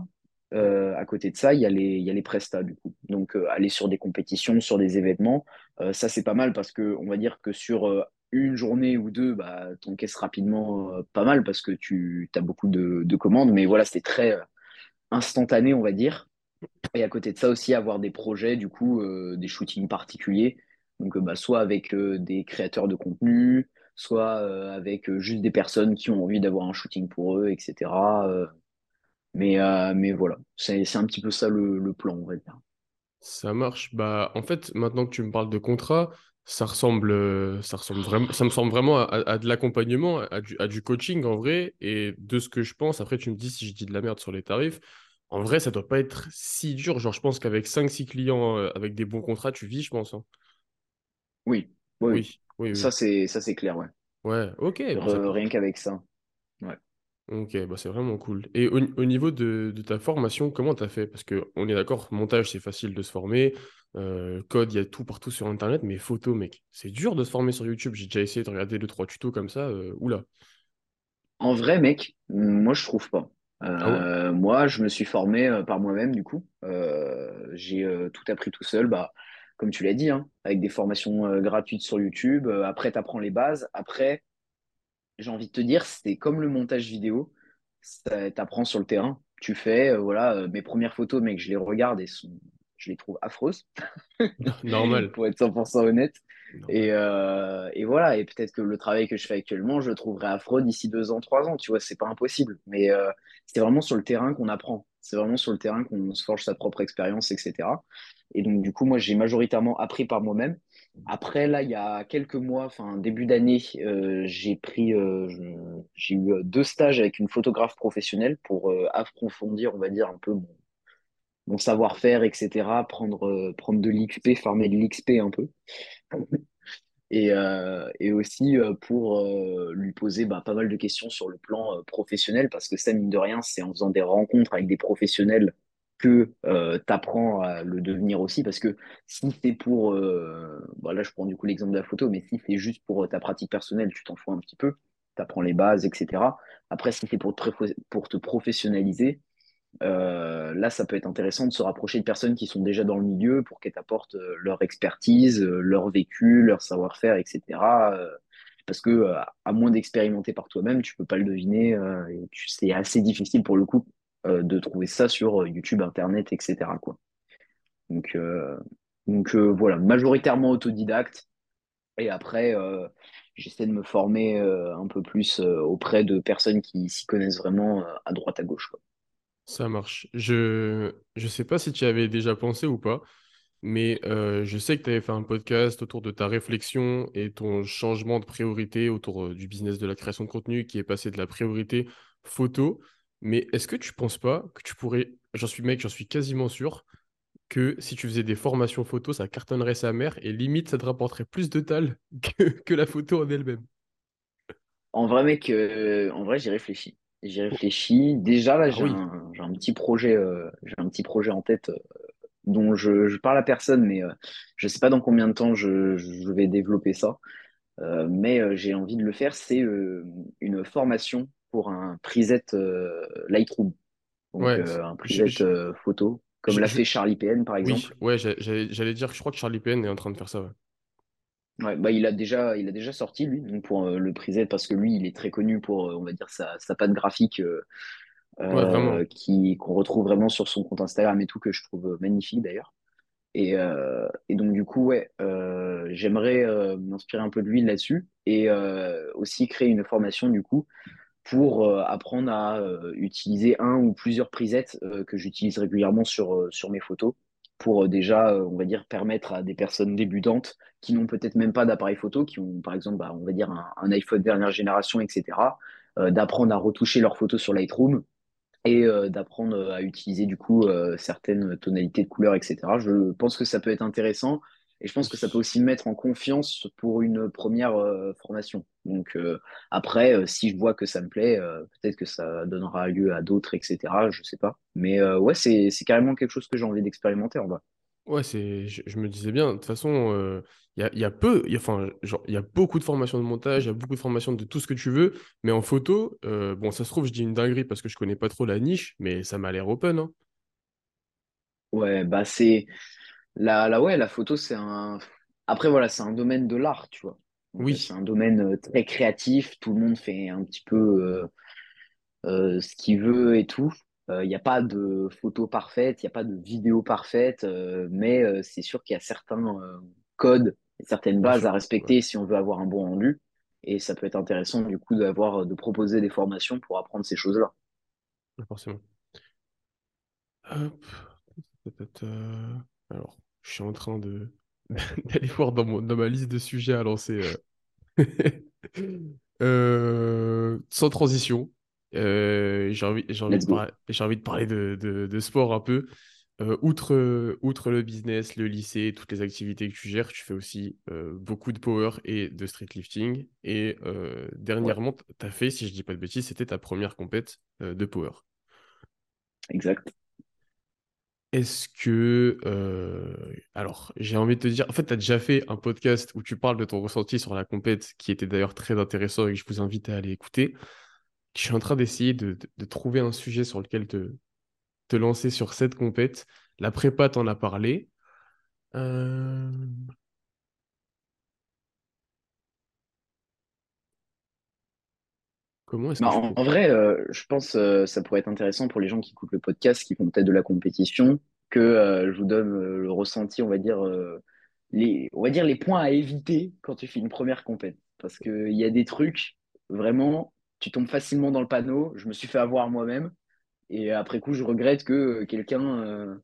euh, à côté de ça, il y a les, il y a les prestats du coup. Donc aller sur des compétitions, sur des événements, ça c'est pas mal parce que on va dire que sur une journée ou deux, bah, tu encaisses rapidement pas mal parce que tu as beaucoup de, de commandes. Mais voilà, c'est très instantané, on va dire. Et à côté de ça aussi, avoir des projets, du coup, euh, des shootings particuliers. Donc, euh, bah, soit avec euh, des créateurs de contenu, soit avec juste des personnes qui ont envie d'avoir un shooting pour eux, etc. Mais, mais voilà, c'est, un petit peu ça le, le plan, on va dire. Ça marche. Bah, en fait, maintenant que tu me parles de contrat, ça ressemble, ça ressemble vraiment, ça me semble vraiment à, à de l'accompagnement, à du, à du coaching en vrai. Et de ce que je pense, après, tu me dis si je dis de la merde sur les tarifs. En vrai, ça doit pas être si dur. Genre, je pense qu'avec cinq six clients, euh, avec des bons contrats, tu vis, je pense. hein. Oui, oui, oui. Oui, oui, Ça, c'est, ça, c'est clair, ouais. Ouais, ok, bah, ça Re- peut. rien qu'avec ça. Ouais. Ok, bah c'est vraiment cool. Et au, au niveau de, de ta formation, comment t'as fait? Parce que on est d'accord, montage, c'est facile de se former. euh, code, il y a tout partout sur Internet, mais photo, mec, c'est dur de se former sur YouTube. J'ai déjà essayé de regarder deux, trois tutos comme ça. euh, oula. En vrai, mec, moi, je trouve pas. Ah? Euh, moi, je me suis formé euh, par moi-même, du coup. Euh, j'ai tout appris tout seul, bah, comme tu l'as dit, hein, avec des formations gratuites sur YouTube. Après, tu apprends les bases. Après, j'ai envie de te dire, c'est comme le montage vidéo. Tu apprends sur le terrain. Tu fais, voilà, mes premières photos, mec, je les regarde et sont- je les trouve affreuses. Normal. pour être 100% honnête. Et, euh, et voilà, et peut-être que le travail que je fais actuellement, je le trouverai affreux d'ici deux ans, trois ans, tu vois, c'est pas impossible. Mais euh, c'est vraiment sur le terrain qu'on apprend. C'est vraiment sur le terrain qu'on se forge sa propre expérience, etc. Et donc, du coup, moi, j'ai majoritairement appris par moi-même. Après, là, il y a quelques mois, enfin, début d'année, euh, j'ai pris, j'ai eu deux stages avec une photographe professionnelle pour approfondir, on va dire, un peu mon, mon savoir-faire, etc. Prendre, euh, prendre de l'XP, farmer de l'XP un peu. Et, euh, et aussi euh, pour lui poser bah, pas mal de questions sur le plan professionnel, parce que ça, mine de rien, c'est en faisant des rencontres avec des professionnels que tu apprends à le devenir aussi. Parce que si c'est pour, bah, là je prends du coup l'exemple de la photo, mais si c'est juste pour ta pratique personnelle, tu t'en fous un petit peu, tu apprends les bases, etc. Après, si c'est pour te professionnaliser, euh, là, ça peut être intéressant de se rapprocher de personnes qui sont déjà dans le milieu pour qu'elles t'apportent euh, leur expertise, euh, leur vécu, leur savoir-faire, etc. Parce que à moins d'expérimenter par toi-même, tu peux pas le deviner. c'est assez difficile pour le coup de trouver ça sur YouTube, Internet, etc. quoi. Donc, voilà, majoritairement autodidacte. Et après, j'essaie de me former un peu plus auprès de personnes qui s'y connaissent vraiment à droite à gauche. Ça marche. Je je sais pas si tu y avais déjà pensé ou pas, mais euh, je sais que tu avais fait un podcast autour de ta réflexion et ton changement de priorité autour euh, du business de la création de contenu qui est passé de la priorité photo. Mais est-ce que tu penses pas que tu pourrais, j'en suis mec, j'en suis quasiment sûr, que si tu faisais des formations photo, ça cartonnerait sa mère et limite ça te rapporterait plus de tal que, que la photo en elle-même? En vrai, mec, euh, en vrai, j'y réfléchis. J'y réfléchis. Déjà, là, Ah j'ai oui, un, j'ai un petit projet, euh, j'ai un petit projet en tête euh, dont je, je parle à personne, mais euh, je sais pas dans combien de temps je, je vais développer ça. Mais j'ai envie de le faire. C'est une formation pour un preset Lightroom, donc ouais. un preset je- photo, comme l'a fait Charlie PN par oui, exemple. ouais, j'a- j'allais j'allais dire que je crois que Charlie Penn est en train de faire ça. Ouais, Ouais, bah, il a déjà, il a déjà sorti lui, donc pour euh, le preset parce que lui, il est très connu pour, euh, on va dire, sa, sa patte graphique euh, ouais, qui qu'on retrouve vraiment sur son compte Instagram et tout que je trouve magnifique d'ailleurs. Et, et donc du coup, ouais, j'aimerais m'inspirer un peu de lui là-dessus et aussi créer une formation du coup pour apprendre à utiliser un ou plusieurs presets que j'utilise régulièrement sur, sur mes photos pour euh, déjà, euh, on va dire, permettre à des personnes débutantes qui n'ont peut-être même pas d'appareil photo, qui ont par exemple, bah, on va dire, un, iPhone dernière génération, etc., euh, d'apprendre à retoucher leurs photos sur Lightroom et d'apprendre à utiliser du coup certaines tonalités de couleurs, etc. Je pense que ça peut être intéressant et je pense que ça peut aussi me mettre en confiance pour une première euh, formation. Donc euh, après, euh, si je vois que ça me plaît, peut-être que ça donnera lieu à d'autres, etc. Je sais pas. Mais ouais, c'est c'est carrément quelque chose que j'ai envie d'expérimenter en bas. Ouais, c'est, je, je me disais bien, de toute façon, il y a, y a peu, y a, enfin, genre, il y a beaucoup de formations de montage, il y a beaucoup de formations de tout ce que tu veux, mais en photo, bon, ça se trouve, je dis une dinguerie parce que je connais pas trop la niche, mais ça m'a l'air open, hein. Ouais, bah c'est la, la ouais, la photo, c'est un. Après voilà, c'est un domaine de l'art, tu vois. Donc euh, c'est Oui, un domaine euh, très créatif. Tout le monde fait un petit peu euh, euh, ce qu'il veut et tout. Il n'y a pas de photo parfaite, il n'y a pas de vidéo parfaite, mais c'est sûr qu'il y a certains codes, et certaines bases à ouais, respecter si on veut avoir un bon rendu. Et ça peut être intéressant du coup d'avoir de proposer des formations pour apprendre ces choses-là. forcément. Hop, Alors, je suis en train de d'aller voir dans mon, dans ma liste de sujets à lancer. euh. Euh, sans transition, euh, j'ai envie, j'ai envie de parler, envie de parler de, de, de sport un peu. Euh, outre, outre le business, le lycée, toutes les activités que tu gères, tu fais aussi euh, beaucoup de power et de street lifting. Et Ouais, dernièrement, tu as fait, si je dis pas de bêtises, c'était ta première compète de power. exact. Est-ce que... euh, alors, j'ai envie de te dire, en fait, tu as déjà fait un podcast où tu parles de ton ressenti sur la compète, qui était d'ailleurs très intéressant et que je vous invite à aller écouter. Je suis en train d'essayer de, de- trouver un sujet sur lequel te, te lancer sur cette compète. La prépa, t'en as parlé. Euh, Comment est-ce Bah, que en, vrai, euh, je pense euh, ça pourrait être intéressant pour les gens qui écoutent le podcast, qui font peut-être de la compétition, que euh, je vous donne le ressenti, on va dire, les, on va dire les points à éviter quand tu fais une première compète. Parce qu'il y a des trucs, vraiment, tu tombes facilement dans le panneau. Je me suis fait avoir moi-même. Et après coup, je regrette que quelqu'un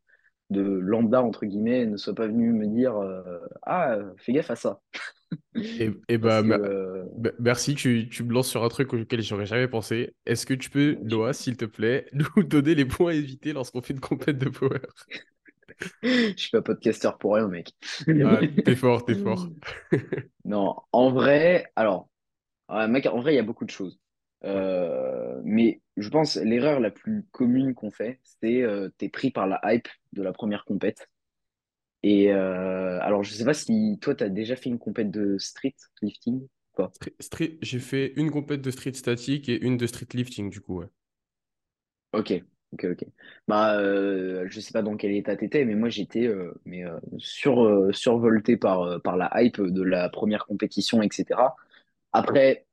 de lambda, entre guillemets, ne soit pas venu me dire euh, Ah, fais gaffe à ça. Et, et bah, que euh, bah, merci, tu, tu me lances sur un truc auquel j'aurais jamais pensé. Est-ce que tu peux, Loa, s'il te plaît, nous donner les points à éviter lorsqu'on fait une compète de power? je suis pas podcasteur pour rien, mec. Ah, t'es fort, t'es fort. Non, en vrai, alors, mec, en vrai, il y a beaucoup de choses. Euh, mais je pense l'erreur la plus commune qu'on fait, c'est euh, t'es pris par la hype de la première compète. Et euh, alors, je sais pas si toi, t'as déjà fait une compète de street lifting. Stre- Street, j'ai fait une compète de street statique et une de street lifting, du coup, ouais. Ok, ok, ok. Bah, euh, je sais pas dans quel état t'étais, mais moi, j'étais euh, mais euh, sur, euh, survolté par, euh, par la hype de la première compétition, etc. Après,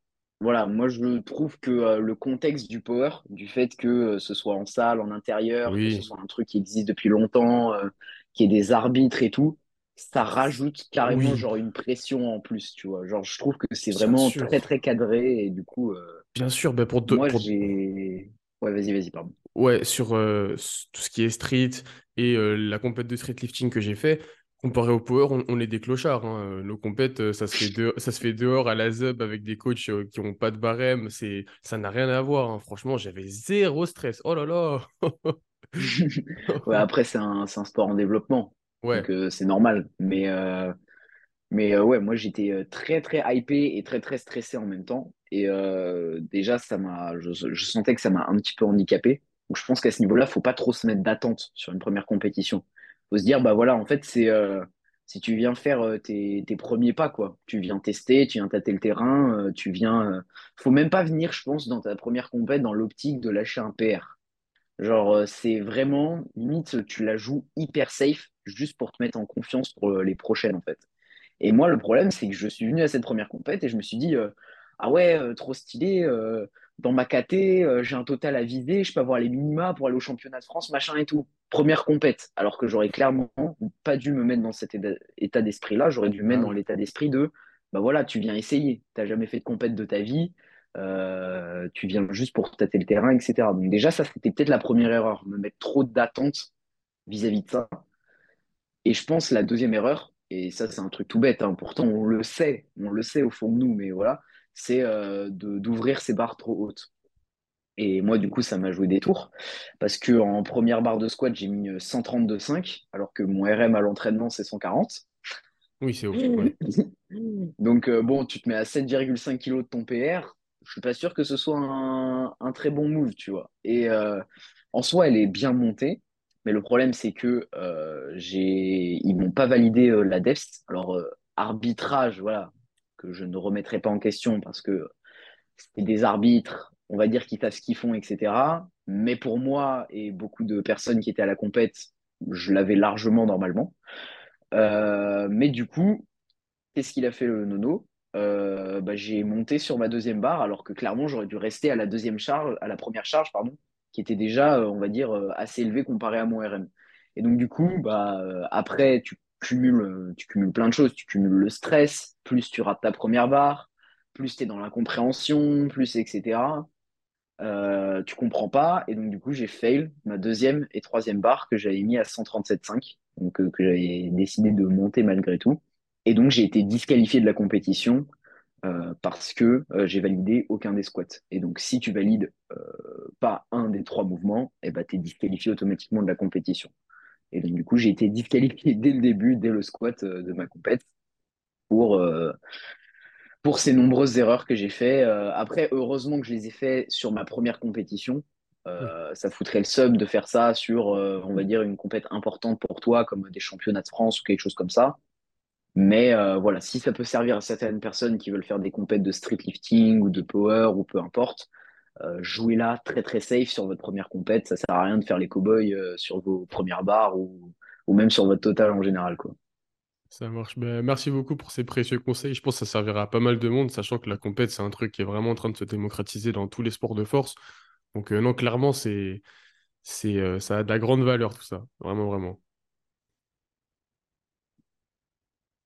voilà, moi je trouve que euh, le contexte du power, du fait que euh, ce soit en salle, en intérieur, que ce soit un truc qui existe depuis longtemps, euh, qu'il y ait des arbitres et tout, ça rajoute carrément Oui, genre une pression en plus, tu vois. Genre je trouve que c'est vraiment très sûr. très cadré et du coup, Bien sûr, ben pour, te- moi pour, j'ai... Ouais, vas-y, vas-y, pardon. ouais, sur tout ce qui est street et la compète de street lifting que j'ai fait, comparé au power, on, on est des clochards. hein. Euh, Nos compètes, euh, ça se fait dehors, ça se fait dehors à la ZUB avec des coachs euh, qui ont pas de barème. C'est, ça n'a rien à voir. hein. Franchement, j'avais zéro stress. Oh là là! Ouais, après c'est un, sport en développement, Ouais, donc euh, c'est normal. Mais, euh, Mais euh, ouais, moi j'étais très très hypé et très très stressé en même temps. Et déjà, ça m'a, je, je sentais que ça m'a un petit peu handicapé. Donc je pense qu'à ce niveau-là, faut pas trop se mettre d'attente sur une première compétition. Se dire, bah voilà, en fait, c'est euh, si tu viens faire euh, tes, premiers pas, quoi. Tu viens tester, tu viens tâter le terrain, euh, tu viens. faut même pas venir, je pense, dans ta première compète dans l'optique de lâcher un PR. Genre, c'est vraiment, limite, tu la joues hyper safe juste pour te mettre en confiance pour les prochaines, en fait. Et moi, le problème, c'est que je suis venu à cette première compète et je me suis dit, ah ouais, trop stylé, dans ma KT, euh, j'ai un total à viser, je peux avoir les minima pour aller au championnat de France, machin et tout. Première compète, alors que j'aurais clairement pas dû me mettre dans cet état d'esprit-là, j'aurais dû me mettre dans l'état d'esprit de, bah voilà, tu viens essayer, t'as jamais fait de compète de ta vie, euh, tu viens juste pour tâter le terrain, etc. Donc déjà, ça, c'était peut-être la première erreur, me mettre trop d'attentes vis-à-vis de ça. Et je pense la deuxième erreur, et ça c'est un truc tout bête, hein, pourtant on le sait, on le sait au fond de nous, mais voilà, c'est euh, d'ouvrir ses barres trop hautes. Et moi du coup ça m'a joué des tours, parce que en première barre de squat j'ai mis 132,5, alors que mon RM à l'entraînement c'est 140. Oui, c'est haut. Ouais. Donc euh, bon, tu te mets à 7,5 kilos de ton PR, je suis pas sûr que ce soit un, un très bon move, tu vois. Et euh, en soi, elle est bien montée, mais le problème c'est que euh, j'ai, ils m'ont pas validé euh, la DEFS. Alors euh, arbitrage, voilà, que je ne remettrai pas en question parce que c'est des arbitres, on va dire qu'ils savent ce qu'ils font, etc. Mais pour moi et beaucoup de personnes qui étaient à la compète, je l'avais largement normalement. Euh, mais du coup, Qu'est-ce qu'il a fait le nono? Euh, bah, j'ai monté sur ma deuxième barre alors que clairement j'aurais dû rester à la deuxième charge, à la première charge, pardon, qui était déjà, euh, on va dire, assez élevée comparé à mon RM. Et donc du coup, bah, après, tu cumules, euh, tu cumules plein de choses. Tu cumules le stress, plus tu rates ta première barre, plus tu es dans l'incompréhension, plus etc. Euh, tu comprends pas. Et donc du coup, j'ai fail ma deuxième et troisième barre que j'avais mis à 137,5, donc euh, que j'avais décidé de monter malgré tout. Et donc, j'ai été disqualifié de la compétition euh, parce que j'ai validé aucun des squats. Et donc, si tu valides pas un des trois mouvements, eh ben, tu es disqualifié automatiquement de la compétition. Et donc, du coup, j'ai été disqualifié dès le début, dès le squat euh, de ma compète, pour, euh, pour ces nombreuses erreurs que j'ai fait. Euh, après, heureusement que je les ai fait sur ma première compétition. Oui. Ça foutrait le sub de faire ça sur, on va dire, une compète importante pour toi, comme des championnats de France ou quelque chose comme ça. Mais voilà, si ça peut servir à certaines personnes qui veulent faire des compètes de street lifting ou de power ou peu importe, euh, jouez là très très safe sur votre première compète. Ça sert à rien de faire les cow-boys euh, sur vos premières barres ou, ou même sur votre total en général, quoi. Ça marche. Ben, merci beaucoup pour ces précieux conseils. Je pense que ça servira à pas mal de monde, sachant que la compète, c'est un truc qui est vraiment en train de se démocratiser dans tous les sports de force. Donc, euh, non, clairement, c'est, c'est, ça a de la grande valeur, tout ça. Vraiment, vraiment.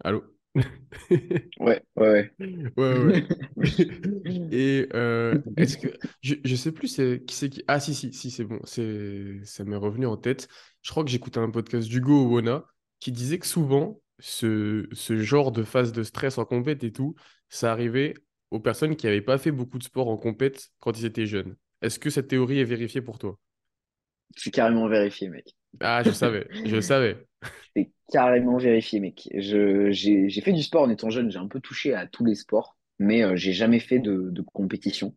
Allô? Ouais, ouais, Ouais, ouais. ouais. Et euh, est-ce que je, je sais plus c'est qui c'est qui ah si si si c'est bon c'est ça m'est revenu en tête je crois que j'écoutais un podcast d'Hugo Owona qui disait que souvent ce, ce genre de phase de stress en compète et tout ça arrivait aux personnes qui n'avaient pas fait beaucoup de sport en compète quand ils étaient jeunes est-ce que cette théorie est vérifiée pour toi? C'est carrément vérifié, mec. ah je savais je savais C'est carrément vérifié, mec. J'ai, fait du sport en étant jeune, j'ai un peu touché à tous les sports, mais euh, j'ai jamais fait de, de compétition.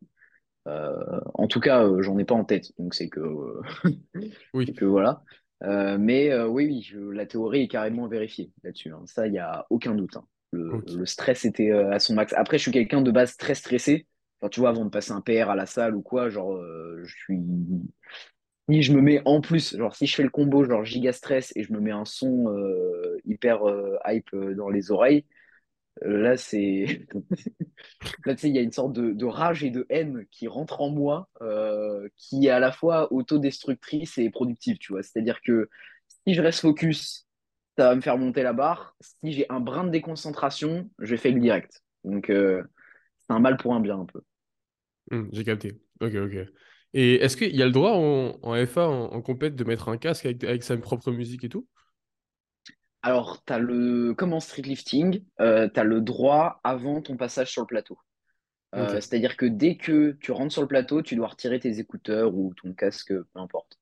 Euh, en tout cas, euh, j'en ai pas en tête, donc c'est que, oui que voilà. Mais oui, oui, je- la théorie est carrément vérifiée là-dessus. hein. Ça, il y a aucun doute. hein. Le, stress était à son max. Après, je suis quelqu'un de base très stressé. Enfin, tu vois, avant de passer un PR à la salle ou quoi, genre, je suis. Si je me mets en plus, genre, si je fais le combo, genre giga stress et je me mets un son euh, hyper euh, hype euh, dans les oreilles, là, c'est. Là, tu sais, il y a une sorte de, rage et de haine qui rentre en moi, qui est à la fois autodestructrice et productive, tu vois. C'est-à-dire que si je reste focus, ça va me faire monter la barre. Si j'ai un brin de déconcentration, je fais le direct. Donc, c'est un mal pour un bien, un peu. Hmm, j'ai capté ok ok et est-ce qu'il y a le droit en, en FA en, en compète de mettre un casque avec, avec sa propre musique et tout? Alors, t'as le, comme en streetlifting, euh, tu as le droit avant ton passage sur le plateau. Euh, c'est-à-dire que dès que tu rentres sur le plateau, tu dois retirer tes écouteurs ou ton casque, peu importe.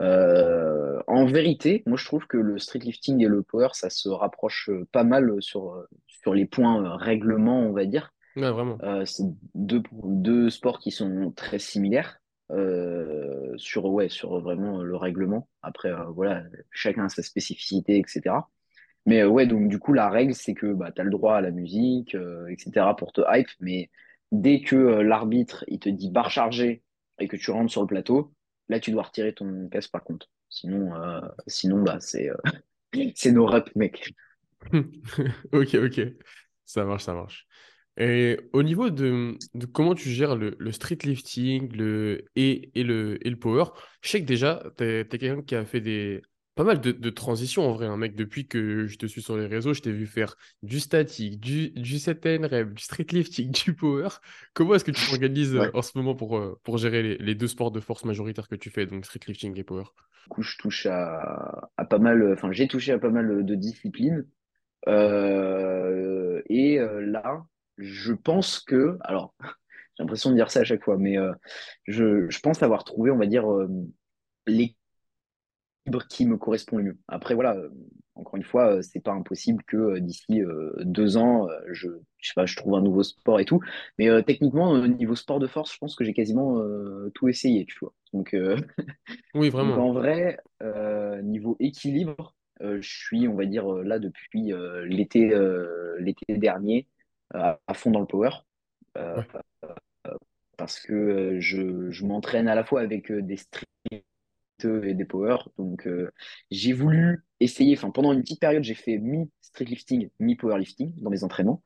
Euh, en vérité, moi je trouve que le streetlifting et le power, ça se rapproche euh, pas mal sur, sur les points règlement, on va dire. Ouais, vraiment. Euh, c'est deux, deux sports qui sont très similaires euh, sur, ouais, sur vraiment le règlement. Après, euh, voilà, chacun a sa spécificité, etc. Mais euh, ouais, donc du coup, la règle, c'est que bah, tu as le droit à la musique, etc. pour te hype, mais dès que l'arbitre, il te dit barre chargée et que tu rentres sur le plateau, là, tu dois retirer ton casque par contre. Sinon, sinon bah, c'est c'est no rep, mec. Ok, ok. Ça marche, ça marche. Et au niveau de, de comment tu gères le, le street lifting le, et, et, le, et le power, je sais que déjà, tu es, quelqu'un qui a fait des, pas mal de, de transitions en vrai. Un mec, depuis que je te suis sur les réseaux, je t'ai vu faire du statique, du, du 7N rep, du street lifting, du power. Comment est-ce que tu t'organises euh, Ouais. en ce moment pour, euh, pour gérer les, les deux sports de force majoritaires que tu fais, donc street lifting et power? Du coup, je touche à, à pas mal, enfin, j'ai touché à pas mal de disciplines. Euh, et là, je pense que, alors, j'ai l'impression de dire ça à chaque fois, mais euh, je, je pense avoir trouvé, on va dire, euh, l'équilibre qui me correspond le mieux. Après, voilà, euh, encore une fois, c'est pas impossible que d'ici deux ans, je, je sais pas, je trouve un nouveau sport et tout. Mais euh, techniquement, au niveau sport de force, je pense que j'ai quasiment euh, tout essayé, tu vois. Donc, euh, Oui, donc vraiment. en vrai, niveau équilibre, je suis, on va dire, là depuis l'été l'été dernier, euh, à fond dans le power. Euh, Ouais. parce que euh, je, je m'entraîne à la fois avec euh, des street et des power. Donc euh, j'ai voulu essayer, enfin pendant une petite période, j'ai fait mi-street lifting, mi-powerlifting dans mes entraînements.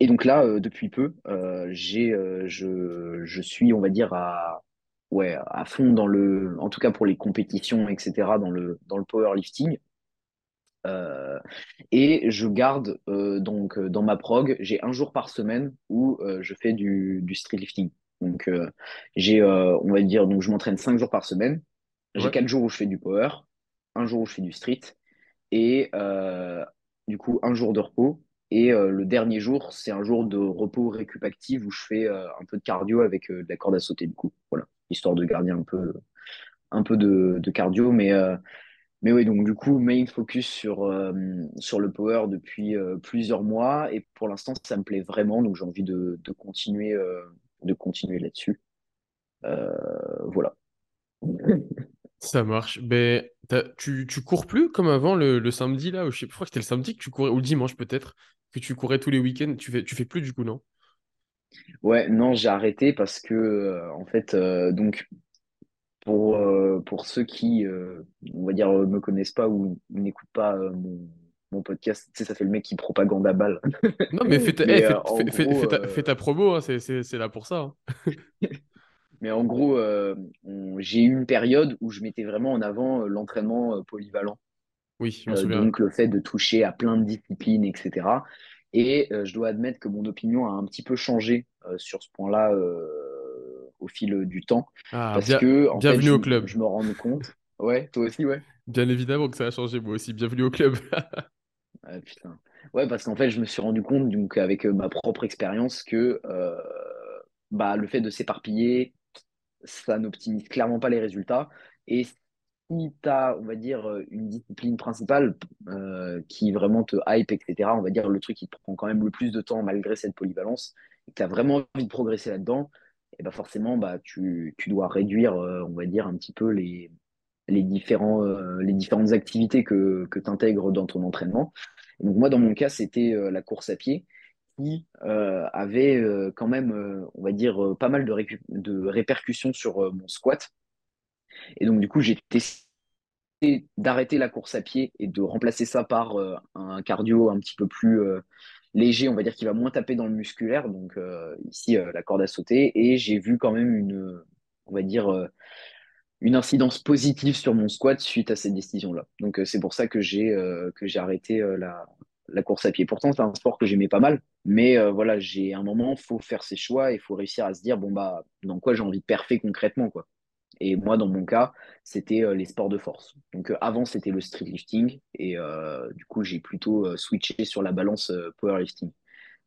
Et donc là, euh, depuis peu, euh, j'ai, euh, je, je suis, on va dire, à, ouais, à fond dans le, en tout cas pour les compétitions, etc., dans le, dans le powerlifting. Euh, et je garde euh, donc euh, dans ma prog, j'ai un jour par semaine où euh, je fais du, du street lifting. Donc j'ai, on va dire, donc je m'entraîne cinq jours par semaine. J'ai Ouais. quatre jours où je fais du power, un jour où je fais du street et du coup un jour de repos. Et le dernier jour, c'est un jour de repos récup active où je fais un peu de cardio avec de la corde à sauter du coup. Voilà, histoire de garder un peu, un peu de, de cardio, mais mais oui, donc du coup, main focus sur, euh, sur le power depuis euh, plusieurs mois et pour l'instant, ça me plaît vraiment, donc j'ai envie de, de continuer, euh, de continuer là-dessus. Voilà. Ça marche. Ben, t'as- tu, tu cours plus comme avant le, le samedi là, je sais, je crois que c'était le samedi que tu courais, ou le dimanche peut-être, que tu courais tous les week-ends. Tu fais, tu fais plus du coup, non? Ouais, non, j'ai arrêté parce que, en fait, donc pour, euh, pour ceux qui, euh, on va dire, euh, me connaissent pas ou n'écoutent pas euh, mon, mon podcast, tu sais, ça fait le mec qui propagande à balle. Non, mais fais ta, Mais fais, en fais- fais- gros, fais ta, fais ta promo, hein, c'est là pour ça. hein. Mais en gros, j'ai eu une période où je mettais vraiment en avant l'entraînement polyvalent. Oui, je souviens. donc le fait de toucher à plein de disciplines, etc. Et je dois admettre que mon opinion a un petit peu changé sur ce point-là au fil du temps. Ah, Parce bien, que, en bienvenue au club. je me rends compte. Ouais, toi aussi, ouais. Bien évidemment que ça a changé, moi aussi. Bienvenue au club. Ah, putain. Ouais, parce qu'en fait, je me suis rendu compte, donc, avec euh, ma propre expérience, que euh, bah, le fait de s'éparpiller, ça n'optimise clairement pas les résultats. Et si tu as, on va dire, euh, une discipline principale euh, qui vraiment te hype, etc., on va dire le truc qui te prend quand même le plus de temps malgré cette polyvalence, et que tu as vraiment envie de progresser là-dedans, et bah forcément, bah, tu, dois réduire, euh, on va dire, un petit peu les, différents, euh, les différentes activités que, que tu intègres dans ton entraînement. Moi, dans mon cas, c'était euh, la course à pied qui avait quand même, on va dire, pas mal de, de répercussions sur mon squat. Et donc, du coup, j'ai testé d'arrêter la course à pied et de remplacer ça par un cardio un petit peu plus léger, on va dire, qui va moins taper dans le musculaire. Donc, euh, ici, euh, la corde à sauter. Et j'ai vu quand même une, on va dire, euh, une incidence positive sur mon squat suite à cette décision-là. Donc, c'est pour ça que j'ai arrêté la, course à pied. Pourtant, c'est un sport que j'aimais pas mal. Mais voilà, j'ai un moment, il faut faire ses choix, il faut réussir à se dire, bon, bah, dans quoi j'ai envie de perfer concrètement, quoi. Et moi, dans mon cas, c'était euh, les sports de force. Donc euh, avant, c'était le street lifting. Et euh, du coup, j'ai plutôt switché sur la balance powerlifting.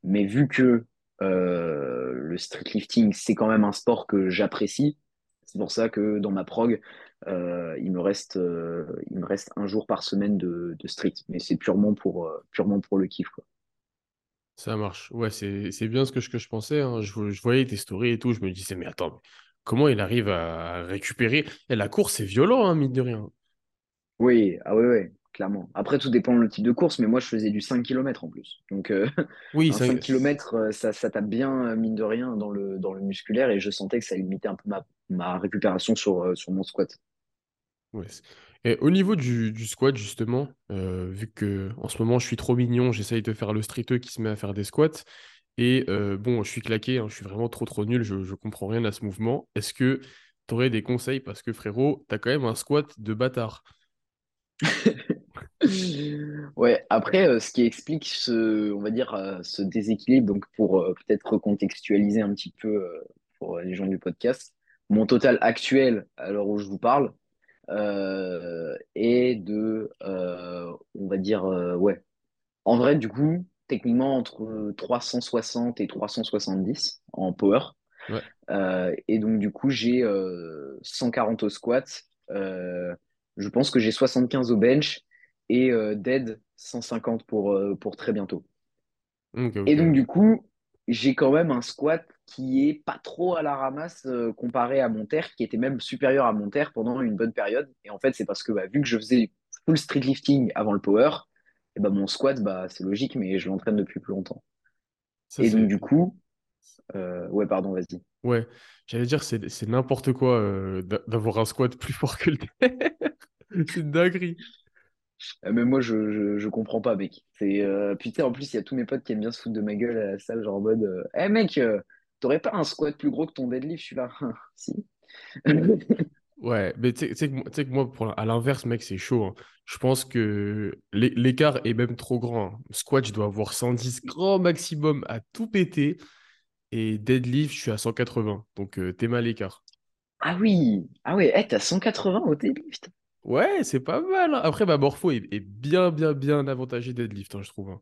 Mais vu que le street lifting, c'est quand même un sport que j'apprécie, c'est pour ça que dans ma prog, il me reste, il me reste un jour par semaine de, street. Mais c'est purement pour, purement pour le kiff. Ça marche. Ouais, c'est bien ce que je, que je pensais. hein. Je, je voyais tes stories et tout. Je me disais, mais attends, comment il arrive à récupérer? Et la course, c'est violent, hein, mine de rien. Oui, ah oui, oui, clairement. Après, tout dépend le type de course, mais moi, je faisais du 5 kilomètres en plus. Donc, euh, Oui, un ça, 5 kilomètres, ça, ça tape bien, euh, mine de rien, dans le, dans le musculaire, et je sentais que ça limitait un peu ma, ma récupération sur, euh, sur mon squat. C'est- Et au niveau du, du squat, justement, euh, vu que en ce moment je suis trop mignon, j'essaye de faire le streeteux qui se met à faire des squats. Et euh, bon, je suis claqué, hein, je suis vraiment trop trop nul, je, je comprends rien à ce mouvement. Est-ce que tu aurais des conseils? Parce que frérot, t'as quand même un squat de bâtard. Ouais, après, euh, ce qui explique ce, euh, ce déséquilibre, donc pour peut-être recontextualiser un petit peu pour les gens du podcast, mon total actuel à l'heure où je vous parle est de, on va dire, ouais, en vrai, du coup, techniquement entre 360 et 370 en power. Ouais. Euh, et donc, du coup, j'ai euh, 140 au squat. Euh, je pense que j'ai 75 au bench et euh, dead 150 pour, euh, pour très bientôt. Et donc, du coup, j'ai quand même un squat qui est pas trop à la ramasse euh, comparé à mon terre, qui était même supérieur à mon terre pendant une bonne période. Et en fait, c'est parce que bah, vu que je faisais full street lifting avant le power, et bah, mon squat, bah, c'est logique, mais je l'entraîne depuis plus longtemps. Ça, Et donc, du coup, euh, ouais, pardon, vas-y. Ouais, j'allais dire, c'est n'importe quoi euh, d'a- d'avoir un squat plus fort que le terre. C'est une dinguerie. Euh, mais moi, je, je, je comprends pas, mec. C'est, euh... Putain, en plus, il y a tous mes potes qui aiment bien se foutre de ma gueule à la salle, genre en mode, Eh mec, euh, t'aurais pas un squat plus gros que ton deadlift? Je suis là, si. Ouais, mais tu sais que, moi- tu sais que moi, pour, à l'inverse, mec, c'est chaud. hein. Je pense que l'é- l'écart est même trop grand. hein. Squat, je dois avoir 110 grand maximum à tout péter. Et deadlift, je suis à 180. Donc, euh, t'es mal écart. Ah oui, ah ouais, eh, t'as 180 au deadlift. Ouais, c'est pas mal. hein. Après, ma morpho est, est bien, bien, bien avantagée deadlift, hein, je trouve. hein.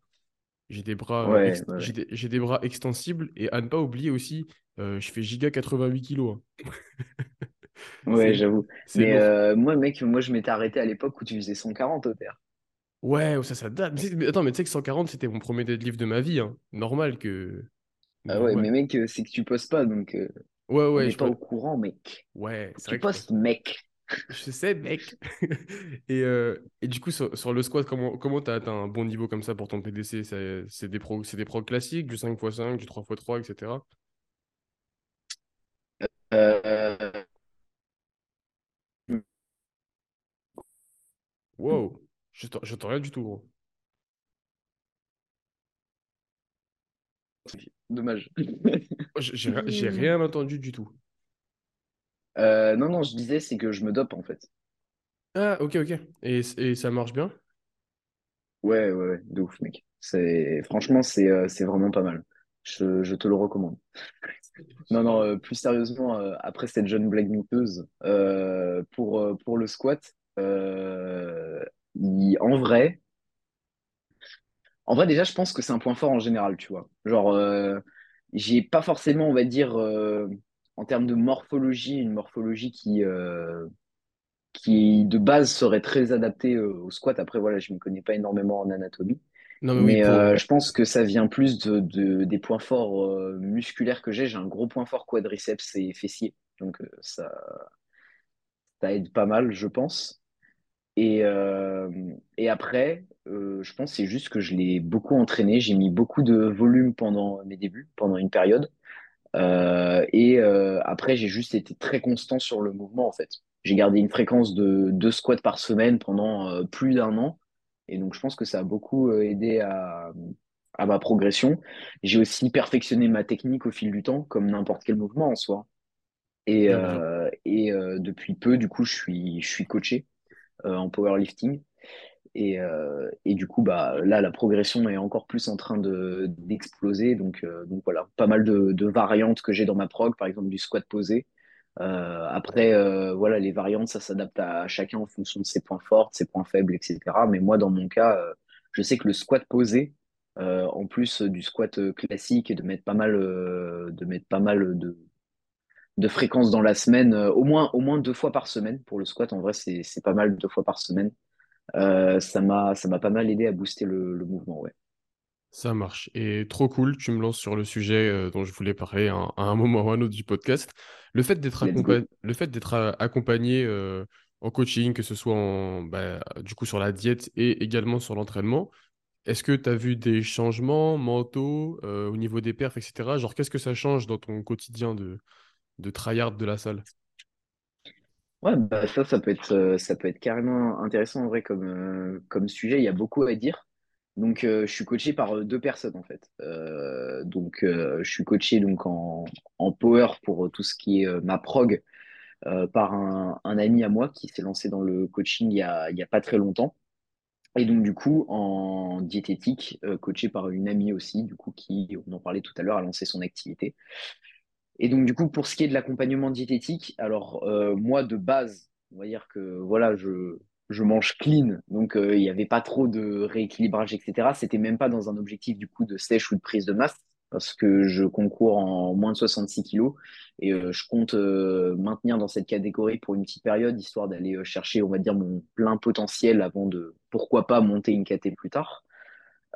J'ai des bras, euh, Ouais, ext- ouais, j'ai ouais. des, j'ai des bras extensibles. Et à ne pas oublier aussi, euh, je fais giga 88 kilos. hein. Ouais, j'avoue. Mais euh, moi, mec, moi, je m'étais arrêté à l'époque où tu faisais 140 au terre. Ouais, ça, ça date. Mais attends, mais tu sais que 140, c'était mon premier deadlift de ma vie. hein. Normal que. Ah ouais, ouais. mais mec, euh, c'est que tu postes pas, donc euh, Ouais, on ouais, je pas au courant, mec. Ouais, c'est tu que postes, poste. mec. Je sais, mec. Et, euh, et du coup, sur, sur le squat, comment comment t'as atteint un bon niveau comme ça pour ton PDC? C'est des pros, c'est des pros classiques, du 5x5, du 3x3, etc. Euh, Wow. J'entends rien du tout, gros. dommage. Oh, J'ai j'ai ri- j'ai rien entendu du tout. Euh, non, non, je disais, c'est que je me dope, en fait. Ah, ok, ok. Et, et ça marche bien? Ouais, ouais, ouais, de ouf, mec. Franchement, c'est euh, c'est vraiment pas mal. Je, je te le recommande. Non, non, euh, plus sérieusement, après cette jeune blague miteuse, euh, pour, pour le squat, il- en vrai, en vrai, déjà, je pense que c'est un point fort en général, tu vois. Genre, euh, j'ai pas forcément, on va dire, euh, en termes de morphologie, une morphologie qui, euh, qui de base serait très adaptée euh, au squat. Après, voilà, je ne me connais pas énormément en anatomie. Non, mais oui, Mais pour. euh, euh, je pense que ça vient plus de, de- des points forts euh, musculaires que j'ai. J'ai un gros point fort quadriceps et fessier. Donc euh, ça, ça aide pas mal, je pense. Et, euh, et après, euh, je pense que c'est juste que je l'ai beaucoup entraîné. J'ai mis beaucoup de volume pendant mes débuts, pendant une période. Euh, et après, j'ai juste été très constant sur le mouvement, en fait. J'ai gardé une fréquence de deux squats par semaine pendant plus d'un an. Et donc, je pense que ça a beaucoup aidé à, à ma progression. J'ai aussi perfectionné ma technique au fil du temps, comme n'importe quel mouvement en soi. Et, depuis peu, du coup, je suis, je suis coaché en powerlifting. Et, euh, et du coup, bah, là, la progression est encore plus en train de, d'exploser. Donc, euh, donc voilà, pas mal de, de variantes que j'ai dans ma prog, par exemple du squat posé. Euh, après, euh, voilà, les variantes, ça s'adapte à chacun en fonction de ses points forts, ses points faibles, etc. Mais moi, dans mon cas, euh, je sais que le squat posé, euh, en plus du squat euh, classique et euh, de mettre pas mal de, de fréquences dans la semaine, euh, au moins, au moins deux fois par semaine pour le squat. En vrai, c'est, pas mal deux fois par semaine. Euh, ça m'a, pas mal aidé à booster le, le mouvement, ouais. Ça marche. Et trop cool, tu me lances sur le sujet euh, dont je voulais parler à, un à un moment ou à un autre du podcast. Le fait d'être euh, accompagné euh, en coaching, que ce soit en, bah, du coup sur la diète et également sur l'entraînement, est-ce que tu as vu des changements mentaux euh, au niveau des perfs, etc. Genre, qu'est-ce que ça change dans ton quotidien de, de tryhard de la salle? Ouais, bah ça, ça peut être, euh, ça peut être carrément intéressant en vrai comme, euh, comme sujet. Il y a beaucoup à dire. Donc, euh, je suis coaché par deux personnes en fait. Donc, je suis coaché donc en, en power pour tout ce qui est ma prog par un, un ami à moi qui s'est lancé dans le coaching il y a, a pas très longtemps. Et donc, du coup, en diététique, coaché par une amie aussi, du coup, qui, on en parlait tout à l'heure, a lancé son activité. Et donc, du coup, pour ce qui est de l'accompagnement diététique, alors euh, moi, de base, on va dire que voilà, je, je mange clean, donc euh, il n'y avait pas trop de rééquilibrage, etc. C'était même pas dans un objectif du coup de sèche ou de prise de masse, parce que je concours en moins de 66 kilos et euh, je compte euh, maintenir dans cette catégorie pour une petite période, histoire d'aller euh, chercher, on va dire, mon plein potentiel avant de, pourquoi pas, monter une caté plus tard.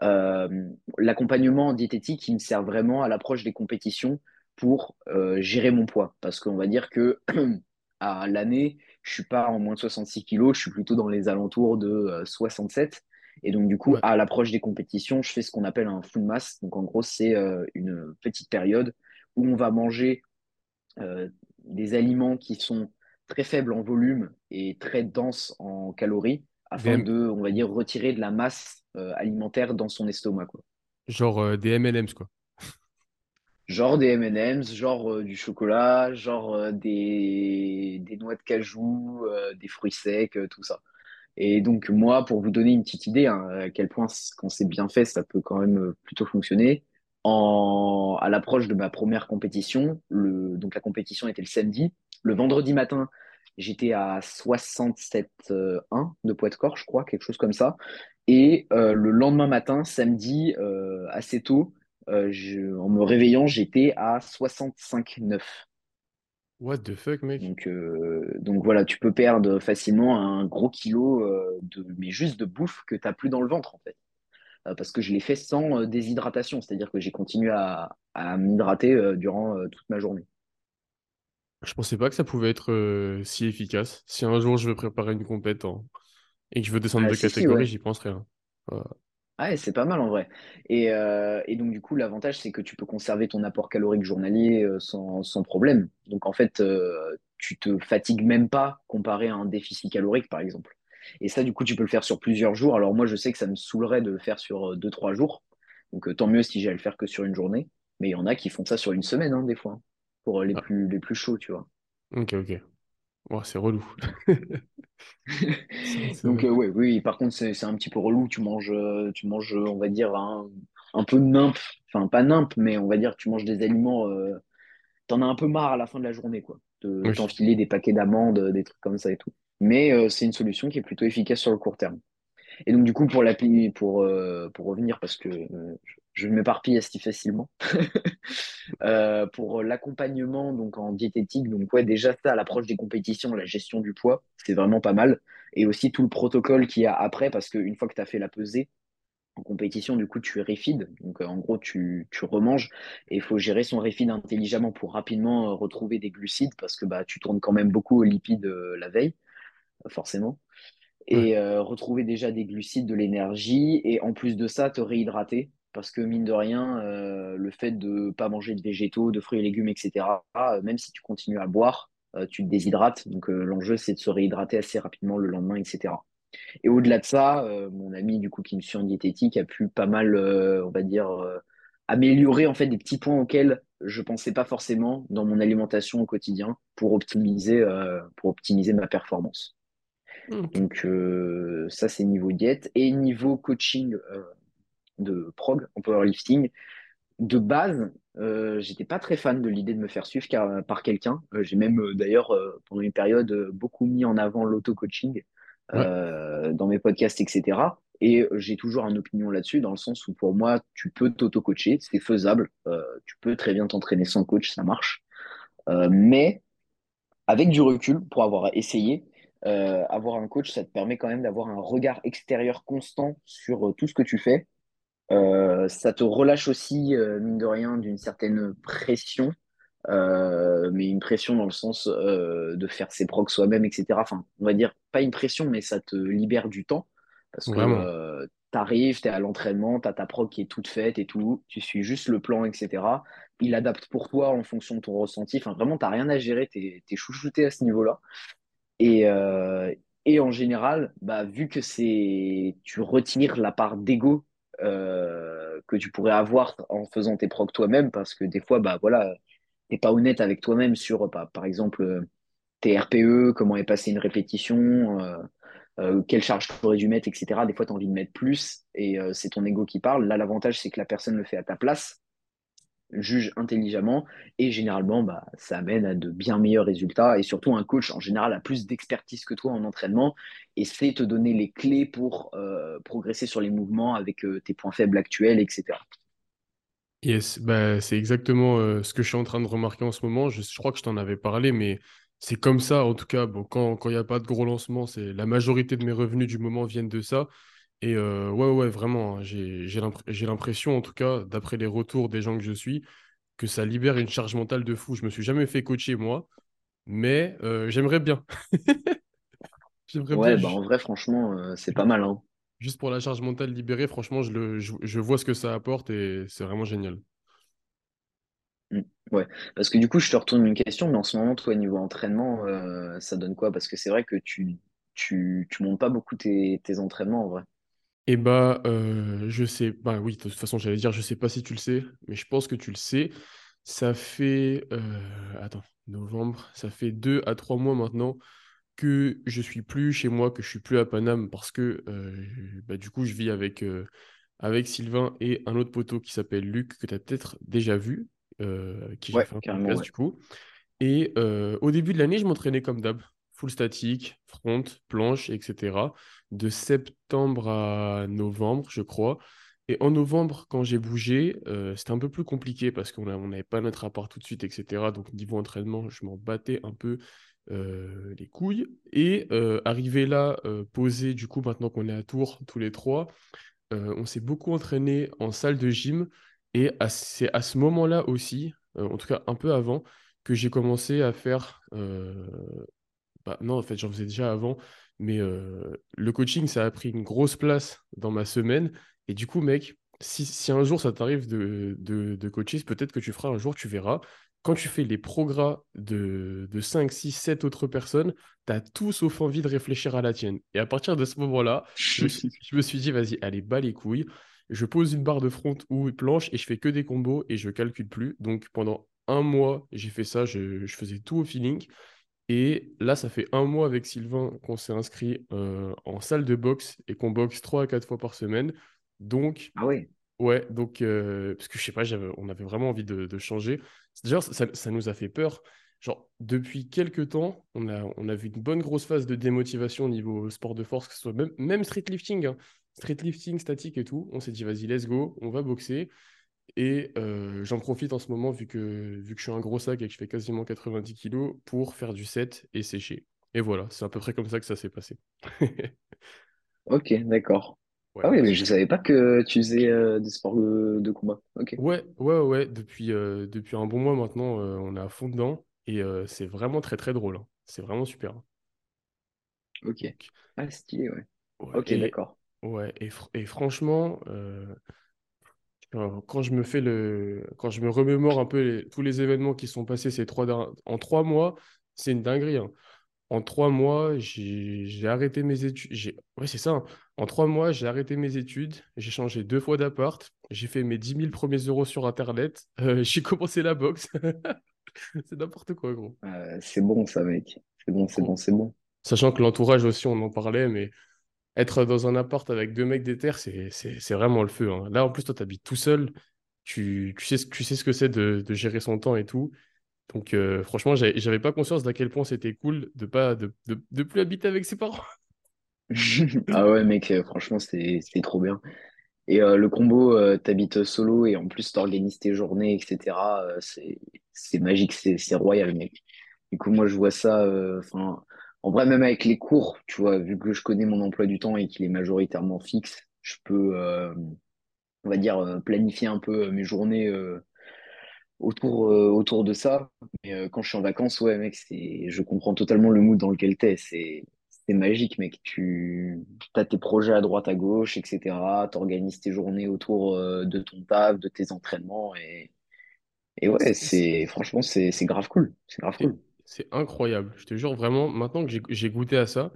Euh, l'accompagnement diététique, il me sert vraiment à l'approche des compétitions pour euh, gérer mon poids. Parce qu'on va dire que à l'année, je suis pas en moins de 66 kilos, je suis plutôt dans les alentours de euh, 67. Et donc, du coup, Ouais. à l'approche des compétitions, je fais ce qu'on appelle un full mass. Donc, en gros, c'est euh, une petite période où on va manger euh, des aliments qui sont très faibles en volume et très denses en calories afin de, on va dire, retirer de la masse euh, alimentaire dans son estomac, quoi. genre euh, des M&M's, quoi. Genre des M&M's, genre euh, du chocolat, genre euh, des, des noix de cajou, euh, des fruits secs, tout ça. Et donc moi, pour vous donner une petite idée, hein, à quel point quand c'est bien fait, ça peut quand même plutôt fonctionner. En, à l'approche de ma première compétition, le, donc la compétition était le samedi. Le vendredi matin, j'étais à 67,1 de poids de corps, je crois, quelque chose comme ça. Et le lendemain matin, samedi, assez tôt, je- en me réveillant, j'étais à 65,9. What the fuck, mec? Donc, euh, donc voilà, tu peux perdre facilement un gros kilo euh, de, mais juste de bouffe que tu n'as plus dans le ventre en fait. Euh, parce que je l'ai fait sans euh, déshydratation, c'est-à-dire que j'ai continué à, à m'hydrater euh, durant euh, toute ma journée. Je pensais pas que ça pouvait être euh, si efficace. Si un jour je veux préparer une compète en- et que je veux descendre Ah de si, si, catégorie, ouais. j'y penserai. hein. Voilà. Ah Ouais, c'est pas mal en vrai. Et, euh, et donc du coup, l'avantage, c'est que tu peux conserver ton apport calorique journalier euh, sans, sans problème. Donc en fait, euh, tu te fatigues même pas comparé à un déficit calorique, par exemple. Et ça, du coup, tu peux le faire sur plusieurs jours. Alors moi, je sais que ça me saoulerait de le faire sur euh, deux, trois jours. Donc tant mieux si j'ai à le faire que sur une journée. Mais il y en a qui font ça sur une semaine, hein, des fois, hein, pour les Ah, plus, les plus chauds, tu vois. ok, ok. Ouais, c'est relou. Donc euh, ouais, oui, par contre, c'est un petit peu relou. Tu manges, euh, tu manges, euh, on va dire, un, un peu nimp. Enfin, pas nimp, mais on va dire tu manges des aliments. euh, t'en as un peu marre à la fin de la journée, quoi. De Oui. t'enfiler des paquets d'amandes, des trucs comme ça et tout. Mais euh, c'est une solution qui est plutôt efficace sur le court terme. Et donc, du coup, pour, l'appli- pour, pour revenir, parce que je je m'éparpille assez facilement, euh, pour l'accompagnement donc en diététique, donc ouais, déjà ça, à l'approche des compétitions, la gestion du poids, c'est vraiment pas mal. Et aussi tout le protocole qu'il y a après, parce qu'une fois que tu as fait la pesée, en compétition, du coup, tu refeed. Donc, euh, en gros, tu, tu remanges et il faut gérer son refeed intelligemment pour rapidement euh, retrouver des glucides parce que bah, tu tournes quand même beaucoup aux lipides euh, la veille, forcément. Et retrouver déjà des glucides, de l'énergie et en plus de ça, te réhydrater parce que mine de rien, euh, le fait de ne pas manger de végétaux, de fruits et légumes, etc., euh, même si tu continues à boire, euh, tu te déshydrates. Donc, l'enjeu, c'est de se réhydrater assez rapidement le lendemain, etc. Et au-delà de ça, mon ami du coup qui me suit en diététique a pu pas mal, on va dire, améliorer en fait des petits points auxquels je pensais pas forcément dans mon alimentation au quotidien pour optimiser, pour optimiser ma performance. Donc euh, ça c'est niveau diète et niveau coaching euh, de prog en powerlifting. De base, euh, j'étais pas très fan de l'idée de me faire suivre car- par quelqu'un. Euh, j'ai même euh, d'ailleurs euh, pendant une période euh, beaucoup mis en avant l'auto-coaching Ouais. euh, dans mes podcasts, etc. Et euh, j'ai toujours une opinion là-dessus, dans le sens où pour moi, tu peux t'auto-coacher, c'est faisable. Euh, tu peux très bien t'entraîner sans coach, ça marche. Euh, mais avec du recul, pour avoir essayé, euh, avoir un coach, ça te permet quand même d'avoir un regard extérieur constant sur euh, tout ce que tu fais Euh, ça te relâche aussi, euh, mine de rien, d'une certaine pression, euh, mais une pression dans le sens de faire ses procs soi-même, etc. Enfin, on va dire pas une pression, mais ça te libère du temps parce que t'arrives, t'es à l'entraînement, t'as ta proc qui est toute faite et tout, tu suis juste le plan, etc. Il adapte pour toi en fonction de ton ressenti. Enfin, vraiment, t'as rien à gérer, t'es, t'es chouchouté à ce niveau-là. Et, et en général, bah, vu que c'est, tu retires la part d'ego que tu pourrais avoir en faisant tes procs toi-même, parce que des fois, bah voilà, t'es pas honnête avec toi-même sur, bah, par exemple, euh, tes RPE, comment est passée une répétition, euh, euh, quelle charge tu aurais dû mettre, etc. Des fois, tu as envie de mettre plus et euh, c'est ton ego qui parle. Là, l'avantage, c'est que la personne le fait à ta place juge intelligemment et généralement bah, ça amène à de bien meilleurs résultats et surtout un coach en général a plus d'expertise que toi en entraînement et sait te donner les clés pour euh, progresser sur les mouvements avec euh, tes points faibles actuels, etc. Yes, bah, c'est exactement euh, ce que je suis en train de remarquer en ce moment. Je, crois que je t'en avais parlé, mais c'est comme ça, en tout cas. Bon, quand quand il n'y a pas de gros lancement, c'est la majorité de mes revenus du moment viennent de ça. Et euh, ouais, ouais, vraiment, hein, j'ai j'ai l'impr- j'ai l'impression, en tout cas, d'après les retours des gens que je suis, que ça libère une charge mentale de fou. Je me suis jamais fait coacher, moi, mais euh, j'aimerais bien. J'aimerais bien, Ouais, bah en vrai, franchement, euh, c'est pas mal. Hein. juste pour la charge mentale libérée, franchement, je, le, je, je vois ce que ça apporte et c'est vraiment génial. Mm. Ouais, parce que du coup, je te retourne une question, mais en ce moment, toi, niveau entraînement, ça donne quoi? Parce que c'est vrai que tu, tu, tu montes pas beaucoup tes, tes entraînements en vrai. Et bah, euh, je sais, bah oui, de toute façon, j'allais dire, je sais pas si tu le sais, mais je pense que tu le sais. Ça fait, euh, attends, novembre, ça fait deux à trois mois maintenant que je suis plus chez moi, que je suis plus à Paname, parce que euh, bah, du coup, je vis avec, avec Sylvain et un autre poteau qui s'appelle Luc, que tu as peut-être déjà vu, qui j'ai fait un podcast ouais. du coup. Et au début de l'année, je m'entraînais comme d'hab, full statique, front, planche, etc. De septembre à novembre, je crois. Et en novembre, quand j'ai bougé, euh, c'était un peu plus compliqué parce qu'on n'avait pas notre appart tout de suite, etc. Donc niveau entraînement, je m'en battais un peu euh, les couilles. Et euh, arrivé là, posé, du coup, maintenant qu'on est à Tours, tous les trois, on s'est beaucoup entraîné en salle de gym. Et c'est à ce moment-là aussi, en tout cas un peu avant, que j'ai commencé à faire. Bah, non, en fait, j'en faisais déjà avant, mais euh, le coaching, ça a pris une grosse place dans ma semaine. Et du coup, mec, si, un jour ça t'arrive de, de, coacher, peut-être que tu feras un jour, tu verras. Quand tu fais les progrès de, de 5, 6, 7 autres personnes, tu as tout sauf envie de réfléchir à la tienne. Et à partir de ce moment-là, je me suis, dit, vas-y, allez, bas les couilles. Je pose une barre de front ou une planche et je fais que des combos et je calcule plus. Donc pendant un mois, j'ai fait ça, je faisais tout au feeling. Et là, ça fait un mois avec Sylvain qu'on s'est inscrit euh, en salle de boxe et qu'on boxe trois à quatre fois par semaine. Donc, Ah ouais. ouais, donc, euh, parce que je sais pas, on avait vraiment envie de, de changer. D'ailleurs, ça, ça nous a fait peur. Genre, depuis quelques temps, on a, on a vu une bonne grosse phase de démotivation au niveau sport de force, que ce soit même, même street lifting, hein. Street lifting, statique et tout. On s'est dit, vas-y, let's go, on va boxer. Et euh, j'en profite en ce moment, vu que, vu que je suis un gros sac et que je fais quasiment 90 kilos, pour faire du set et sécher. Et voilà, c'est à peu près comme ça que ça s'est passé. Ok, d'accord. Ouais, Ah oui, mais je savais pas que tu faisais euh, des sports de, de combat. Ok, ouais, ouais, ouais, depuis, euh, depuis un bon mois maintenant, on est à fond dedans et c'est vraiment très très drôle. hein. C'est vraiment super. ok. Donc, Ah, stylé, ouais. ouais, Ok, et, d'accord. ouais, et, fr- et franchement, euh, quand je me fais le, quand je me remémore un peu les- tous les événements qui sont passés ces trois, en trois mois, c'est une dinguerie. hein. En trois mois, j'ai arrêté mes études. Ouais, c'est ça. hein. En trois mois, j'ai arrêté mes études. J'ai changé deux fois d'appart. J'ai fait mes dix mille premiers euros sur Internet. euh, j'ai commencé la boxe. C'est n'importe quoi, gros. Euh, c'est bon, ça, mec. C'est bon, c'est bon, c'est bon. Sachant que l'entourage aussi, on en parlait, mais être dans un appart avec deux mecs d'éther, c'est vraiment le feu. hein. Là, en plus, toi, tu habites tout seul. Tu, tu sais, tu sais ce que c'est de, de gérer son temps et tout. Donc, euh, franchement, j'avais pas conscience d'à quel point c'était cool de pas de, de, de plus habiter avec ses parents. Ah ouais, mec, euh, franchement, c'est trop bien. Et euh, le combo, euh, t'habites solo et en plus t'organises tes journées, etc. euh, c'est magique, c'est royal, mec. Du coup, moi, je vois ça. Enfin, en vrai, même avec les cours, tu vois, vu que je connais mon emploi du temps et qu'il est majoritairement fixe, je peux. euh, on va dire, euh, planifier un peu mes journées euh, autour, euh, autour de ça. Mais euh, quand je suis en vacances, ouais, mec, c'est, je comprends totalement le mood dans lequel t'es. C'est, c'est magique, mec. Tu as tes projets à droite, à gauche, etc. T'organises tes journées autour euh, de ton taf, de tes entraînements. Et, et ouais, C'est franchement, c'est, c'est grave cool. C'est grave cool. C'est incroyable. Je te jure, vraiment, maintenant que j'ai goûté à ça,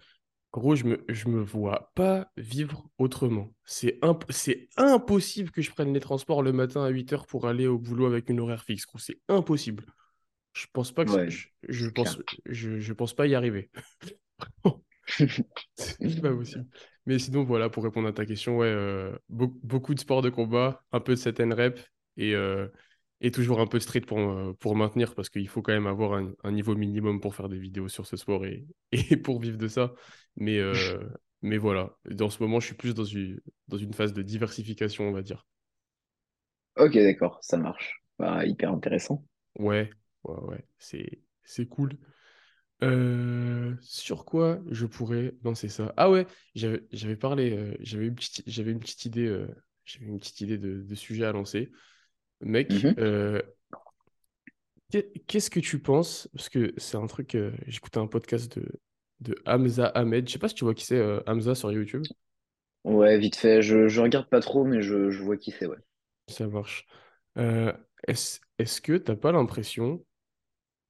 gros, je me, je me vois pas vivre autrement. C'est imp- c'est impossible que je prenne les transports le matin à 8 heures pour aller au boulot avec une horaire fixe, gros. C'est impossible. Je pense pas que Ouais, je, pense clair. je, je pense pas y arriver. C'est pas possible. Mais sinon, voilà, pour répondre à ta question, ouais, euh, beau- beaucoup de sports de combat, un peu de set and rep et, euh, et toujours un peu de street pour, euh, pour maintenir parce qu'il faut quand même avoir un, un niveau minimum pour faire des vidéos sur ce sport et, et pour vivre de ça. Mais, euh, mais voilà, dans ce moment, je suis plus dans une, dans une phase de diversification, on va dire. Ok, d'accord, ça marche. Bah, hyper intéressant. Ouais, ouais, ouais, c'est, c'est cool. Euh, sur quoi je pourrais lancer ça? Ah ouais, j'avais j'avais parlé, euh, j'avais une petite, j'avais une petite idée, j'avais une petite idée de, de sujet à lancer. Mec, Mhm. euh, qu'est- qu'est-ce que tu penses? Parce que c'est un truc, euh, j'écoutais un podcast de, de Hamza Ahmed. Je sais pas si tu vois qui c'est, euh, Hamza sur YouTube. Ouais, vite fait. Je, je regarde pas trop, mais je, je vois qui c'est, ouais. Ça marche. Est-ce, que t'as pas l'impression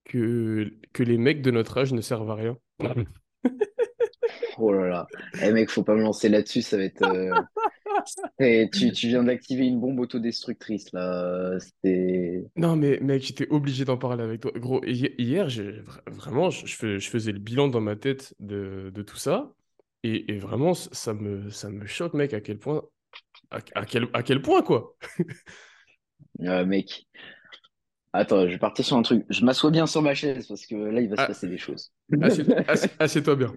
que, que les mecs de notre âge ne servent à rien? Oh là là. Eh mec, faut pas me lancer là-dessus, ça va être. Et tu, tu viens d'activer une bombe autodestructrice, là. Non, mais mec, j'étais obligé d'en parler avec toi. Gros, hi- hier, vraiment, je, je fais- je faisais le bilan dans ma tête de, de tout ça. Et, et vraiment, ça me, ça me choque, mec, à quel point. À, à quel, à quel point, quoi? Euh, mec. Attends, je vais partir sur un truc. Je m'assois bien sur ma chaise parce que là, il va se Ah, passer des choses. assieds, assieds- assieds-toi bien.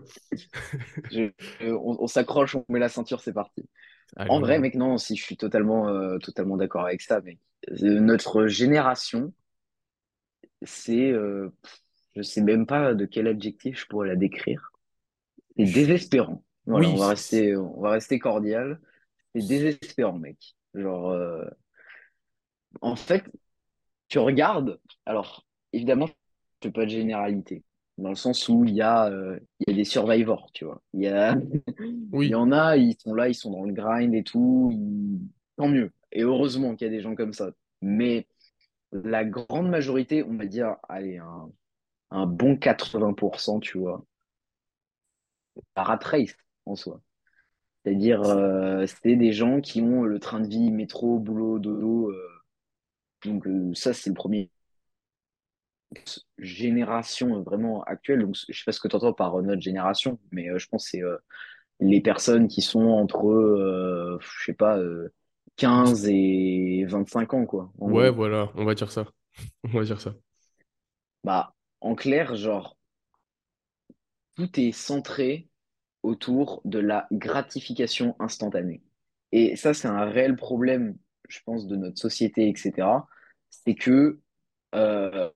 Je- je- on on s'accroche, on met la ceinture, c'est parti. Allez, En vrai, mec, non, si je suis totalement, euh, totalement d'accord avec ça, mec. Euh, Notre génération, c'est. euh, pff, je sais même pas de quel adjectif je pourrais la décrire. C'est désespérant. Voilà, Oui, on va rester, on va rester cordial. C'est désespérant, mec. Genre, euh, en fait, tu regardes, alors évidemment, je ne fais pas de généralité, dans le sens où il y a, euh, il y a des survivors, tu vois. Il y a, il y en a, ils sont là, ils sont dans le grind et tout, ils- tant mieux. Et heureusement qu'il y a des gens comme ça. Mais la grande majorité, on va dire, allez, un, un bon 80%, tu vois, la rat race en soi. C'est-à-dire, euh, c'est des gens qui ont le train de vie, métro, boulot, dodo. euh, donc ça, c'est le premier génération vraiment actuelle. Donc, je sais pas ce que tu entends par euh, notre génération, mais euh, je pense que c'est euh, les personnes qui sont entre, je sais pas, euh, d- 15 et 25 ans, quoi, ouais, gros. voilà, on va dire ça. On va dire ça. Bah, en clair, genre, tout est centré autour de la gratification instantanée. Et ça, c'est un réel problème, je pense, de notre société, etc. C'est que euh,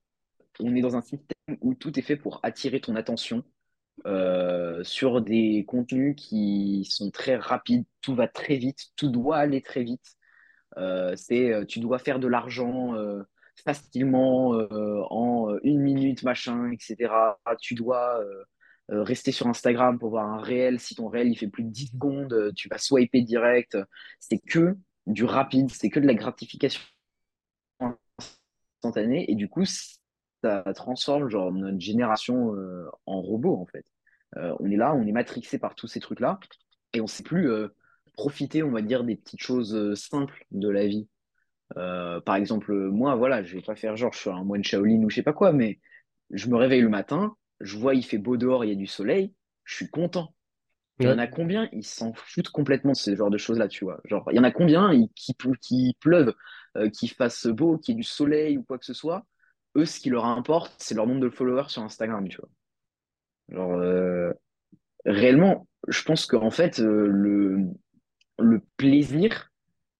on est dans un système où tout est fait pour attirer ton attention euh, sur des contenus qui sont très rapides, tout va très vite, tout doit aller très vite. Euh, c'est, euh, tu dois faire de l'argent facilement en une minute, machin, etc. Tu dois rester sur Instagram pour voir un réel. Si ton réel il fait plus de 10 secondes, tu vas swiper direct. C'est que du rapide, c'est que de la gratification instantanée. Et du coup, ça transforme genre notre génération euh, en robot en fait. Euh, on est là, on est matrixé par tous ces trucs-là et on sait plus euh, profiter, on va dire, des petites choses simples de la vie. Par exemple, moi, voilà, je vais pas faire genre je suis un moine Shaolin ou je sais pas quoi, mais je me réveille le matin, je vois il fait beau dehors, il y a du soleil, je suis content. Il y en a combien, ils s'en foutent complètement de ce genre de choses-là, tu vois. Genre, il y en a combien qui, pleu- qui pleuvent, euh, qui fasse beau, qu'il y ait du soleil ou quoi que ce soit. Eux, ce qui leur importe, c'est leur nombre de followers sur Instagram, tu vois. Genre, euh, réellement, je pense qu'en fait, euh, le, le plaisir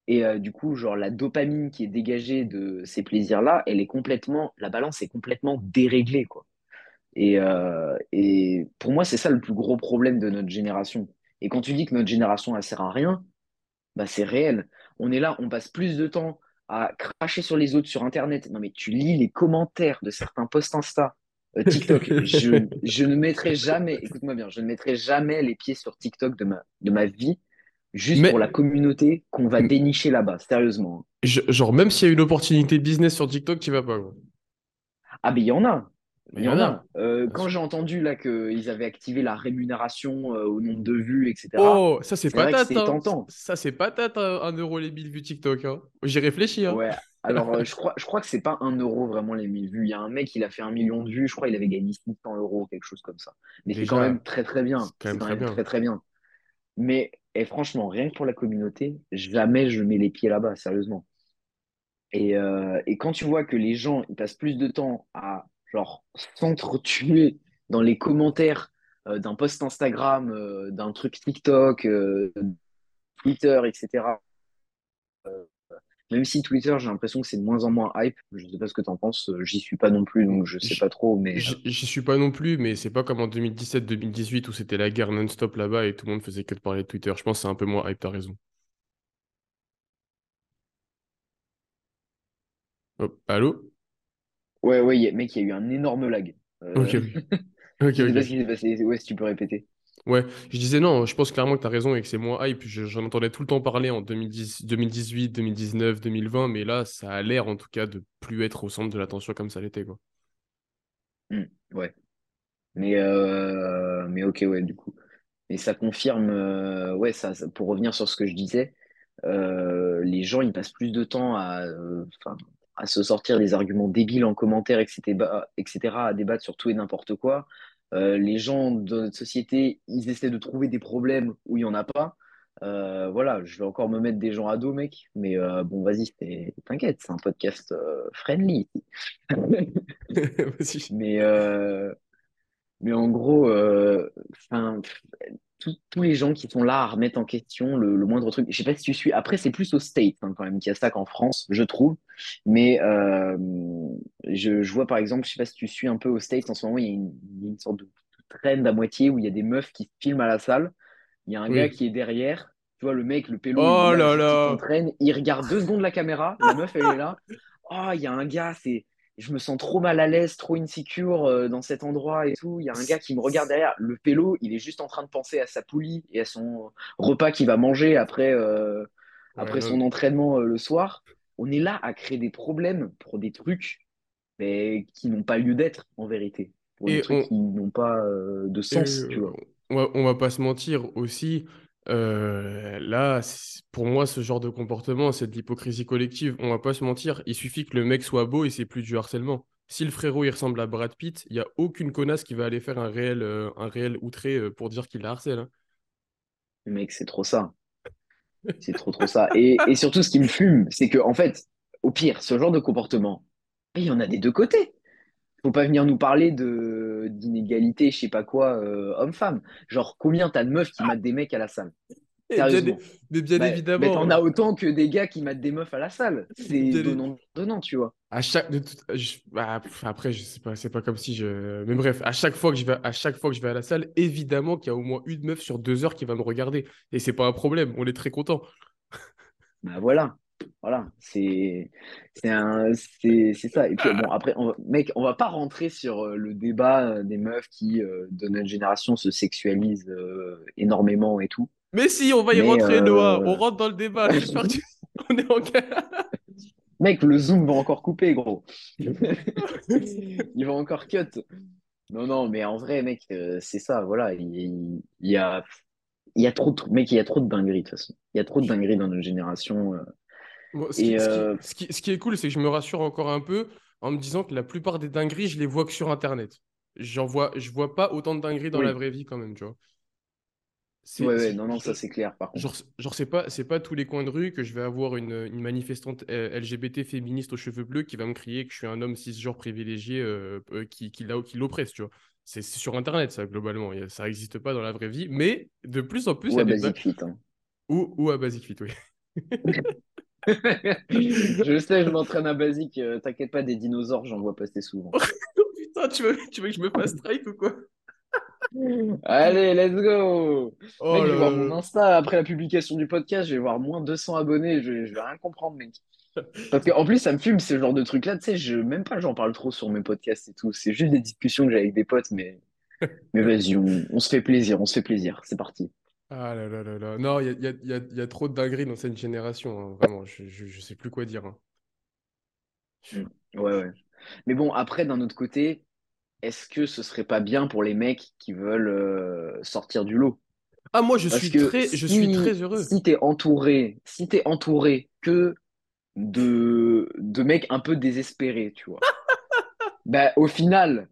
et euh, du coup, genre, la dopamine qui est dégagée de ces plaisirs-là, elle est complètement, la balance est complètement déréglée, quoi. Et, et pour moi, c'est ça le plus gros problème de notre génération. Et quand tu dis que notre génération, elle sert à rien, bah c'est réel. On est là, on passe plus de temps à cracher sur les autres sur Internet. Non, mais tu lis les commentaires de certains posts Insta, euh, TikTok. Je, je ne mettrai jamais, écoute-moi bien, je ne mettrai jamais les pieds sur TikTok de ma, de ma vie, juste Mais, pour la communauté qu'on va dénicher là-bas, sérieusement. je- genre, même s'il y a une opportunité business sur TikTok, tu vas pas. Ah, mais il y en a. Il y en a. Euh, quand j'ai entendu là qu'ils avaient activé la rémunération euh, au nombre de vues, etc., Oh, ça c'est vrai que patate, c'est hein. tentant. Ça c'est patate, hein, un euro les 1000 vues TikTok, hein. J'y réfléchis, hein. Ouais. Alors, euh, je crois, je crois que c'est pas un euro vraiment les 1000 vues. Il y a un mec, il a fait un million de vues. Je crois qu'il avait gagné 600 euros, quelque chose comme ça. Mais c'est quand même très, très bien. c'est quand même quand très même bien. très, très bien. Mais et franchement, rien que pour la communauté, jamais je mets les pieds là-bas, sérieusement. Et, et quand tu vois que les gens, ils passent plus de temps à genre s'entretuer dans les commentaires euh, d'un post Instagram, euh, d'un truc TikTok, euh, Twitter, etc. Même si Twitter, j'ai l'impression que c'est de moins en moins hype. Je sais pas ce que tu en penses. J'y suis pas non plus, donc je sais J- pas trop. Mais J'y suis pas non plus, mais c'est pas comme en 2017-2018 où c'était la guerre non-stop là-bas et tout le monde faisait que de parler de Twitter. Je pense que c'est un peu moins hype, t'as raison. Allô? Ouais, ouais, a- mec, il y a eu un énorme lag. Ok, Euh, ok, je sais pas ok. ce qui s'est passé. Ouais, si tu peux répéter. Ouais, je disais non, je pense clairement que t'as raison et que c'est moins hype. Je- J'en entendais tout le temps parler en 2010, 2018, 2019, 2020, mais là, ça a l'air en tout cas de plus être au centre de l'attention comme ça l'était, quoi. Hmm, ouais. Mais, euh, mais ok, ouais, du coup. Et ça confirme, euh, ouais, ça, ça- pour revenir sur ce que je disais, euh, les gens, ils passent plus de temps à, euh, à se sortir des arguments débiles en commentaire, etc., etc., à débattre sur tout et n'importe quoi. Euh, les gens de notre société, ils essaient de trouver des problèmes où il n'y en a pas. Euh, voilà, je vais encore me mettre des gens à dos, mec, mais euh, bon, vas-y, t'inquiète, c'est un podcast friendly. Mais, mais en gros, tous les gens qui sont là à remettre en question le, le moindre truc. Je sais pas si tu suis. Après, c'est plus aux States hein, quand même qu'il y a ça qu'en France, je trouve. Mais euh, je, je vois par exemple, je sais pas si tu suis un peu aux States en ce moment, il y a une, sorte de trend à moitié où il y a des meufs qui filment à la salle. Il y a un gars qui est derrière. Tu vois, le mec, le pélo, Oh là, là juste il regarde deux secondes la caméra. La meuf, elle est là. Oh, il y a un gars, c'est. Je me sens trop mal à l'aise, trop insecure euh, dans cet endroit et tout. Il y a un gars qui me regarde derrière. Le pélo, il est juste en train de penser à sa poulie et à son repas qu'il va manger après, euh, après son entraînement euh, le soir. On est là à créer des problèmes pour des trucs mais qui n'ont pas lieu d'être en vérité. Pour des Et trucs on, qui n'ont pas euh, de sens, tu vois. on va, on va pas se mentir aussi. euh, là, pour moi, ce genre de comportement, c'est de l'hypocrisie collective. On va pas se mentir. Il suffit que le mec soit beau et c'est plus du harcèlement. Si le frérot il ressemble à Brad Pitt, il y a aucune connasse qui va aller faire un réel, euh, un réel outré pour dire qu'il la harcèle. hein. Mec, c'est trop ça. C'est trop, trop ça. Et, et surtout, ce qui me fume, c'est que, en fait, au pire, ce genre de comportement, il y en a des deux côtés. Faut pas venir nous parler de d'inégalité, je sais pas quoi, euh, homme-femme. Genre, combien t'as de meufs qui matent des mecs à la salle? Sérieusement. mais bien Bah, mais évidemment, t'en as autant que des gars qui matent des meufs à la salle. C'est bien, donnant-donnant, tu vois. À chaque, de toute- je- bah, après, je sais pas, c'est pas comme si je. Mais bref, à chaque fois que je vais, à chaque fois que je vais à la salle, évidemment qu'il y a au moins une meuf sur deux heures qui va me regarder. Et c'est pas un problème, on est très content. Bah voilà, voilà, c'est c'est un ça. Et puis bon après, on va- mec, on va pas rentrer sur euh, le débat euh, des meufs qui euh, de notre génération se sexualisent euh, énormément et tout. Mais si, on va y Mais rentrer, Noah. On euh, rentre dans le débat. J'espère que tu- on est en mec, le zoom va encore couper, gros. Il va encore cut. Non non, mais en vrai, mec, euh, c'est ça. Voilà, il, y a il y a trop de mec, il y a trop de dingueries de toute façon. Il y a trop de dingueries dans notre génération. euh. Bon, ce qui, Et ce qui, euh, ce qui, ce qui est cool, c'est que je me rassure encore un peu en me disant que la plupart des dingueries, je les vois que sur Internet. J'en vois, je vois pas autant de dingueries dans la vraie vie quand même, tu vois. Ouais C'est, ouais, c'est- non non, ça c'est clair par Genre, contre. genre c'est pas, c'est pas tous les coins de rue que je vais avoir une, une manifestante euh, LGBT féministe aux cheveux bleus qui va me crier que je suis un homme cisgenre privilégié euh, euh, qui, qui, l'oppresse, tu vois. C'est c'est sur Internet, ça, globalement. Ça n'existe pas dans la vraie vie. Mais de plus en plus, Ouais, des... din- Basic Fit. hein. Ou, ou à Basic Fit, oui. Je sais, je m'entraîne à basique. euh, T'inquiète pas, des dinosaures, j'en vois passer souvent. Oh putain, tu veux, tu veux que je me fasse strike ou quoi? Allez, let's go! Oh Mec, je vais voir mon. Insta après la publication du podcast, je vais voir moins 200 abonnés, je, je vais rien comprendre, mec. Parce qu'en plus, ça me fume ce genre de truc-là, tu sais, je, même pas j'en parle trop sur mes podcasts et tout, c'est juste des discussions que j'ai avec des potes, mais, mais vas-y, on, on se fait plaisir, on se fait plaisir, c'est parti. Ah là là là là. Non, il y a, y a- y a- y a trop de dingueries dans cette génération, hein, Vraiment, je, je, je sais plus quoi dire. hein. Ouais, ouais. Mais bon, après, d'un autre côté, est-ce que ce serait pas bien pour les mecs qui veulent euh, sortir du lot? Ah, moi, je Parce suis très, je suis très si, heureux. si t'es entouré, si t'es entouré que de, de mecs un peu désespérés, tu vois, bah au final,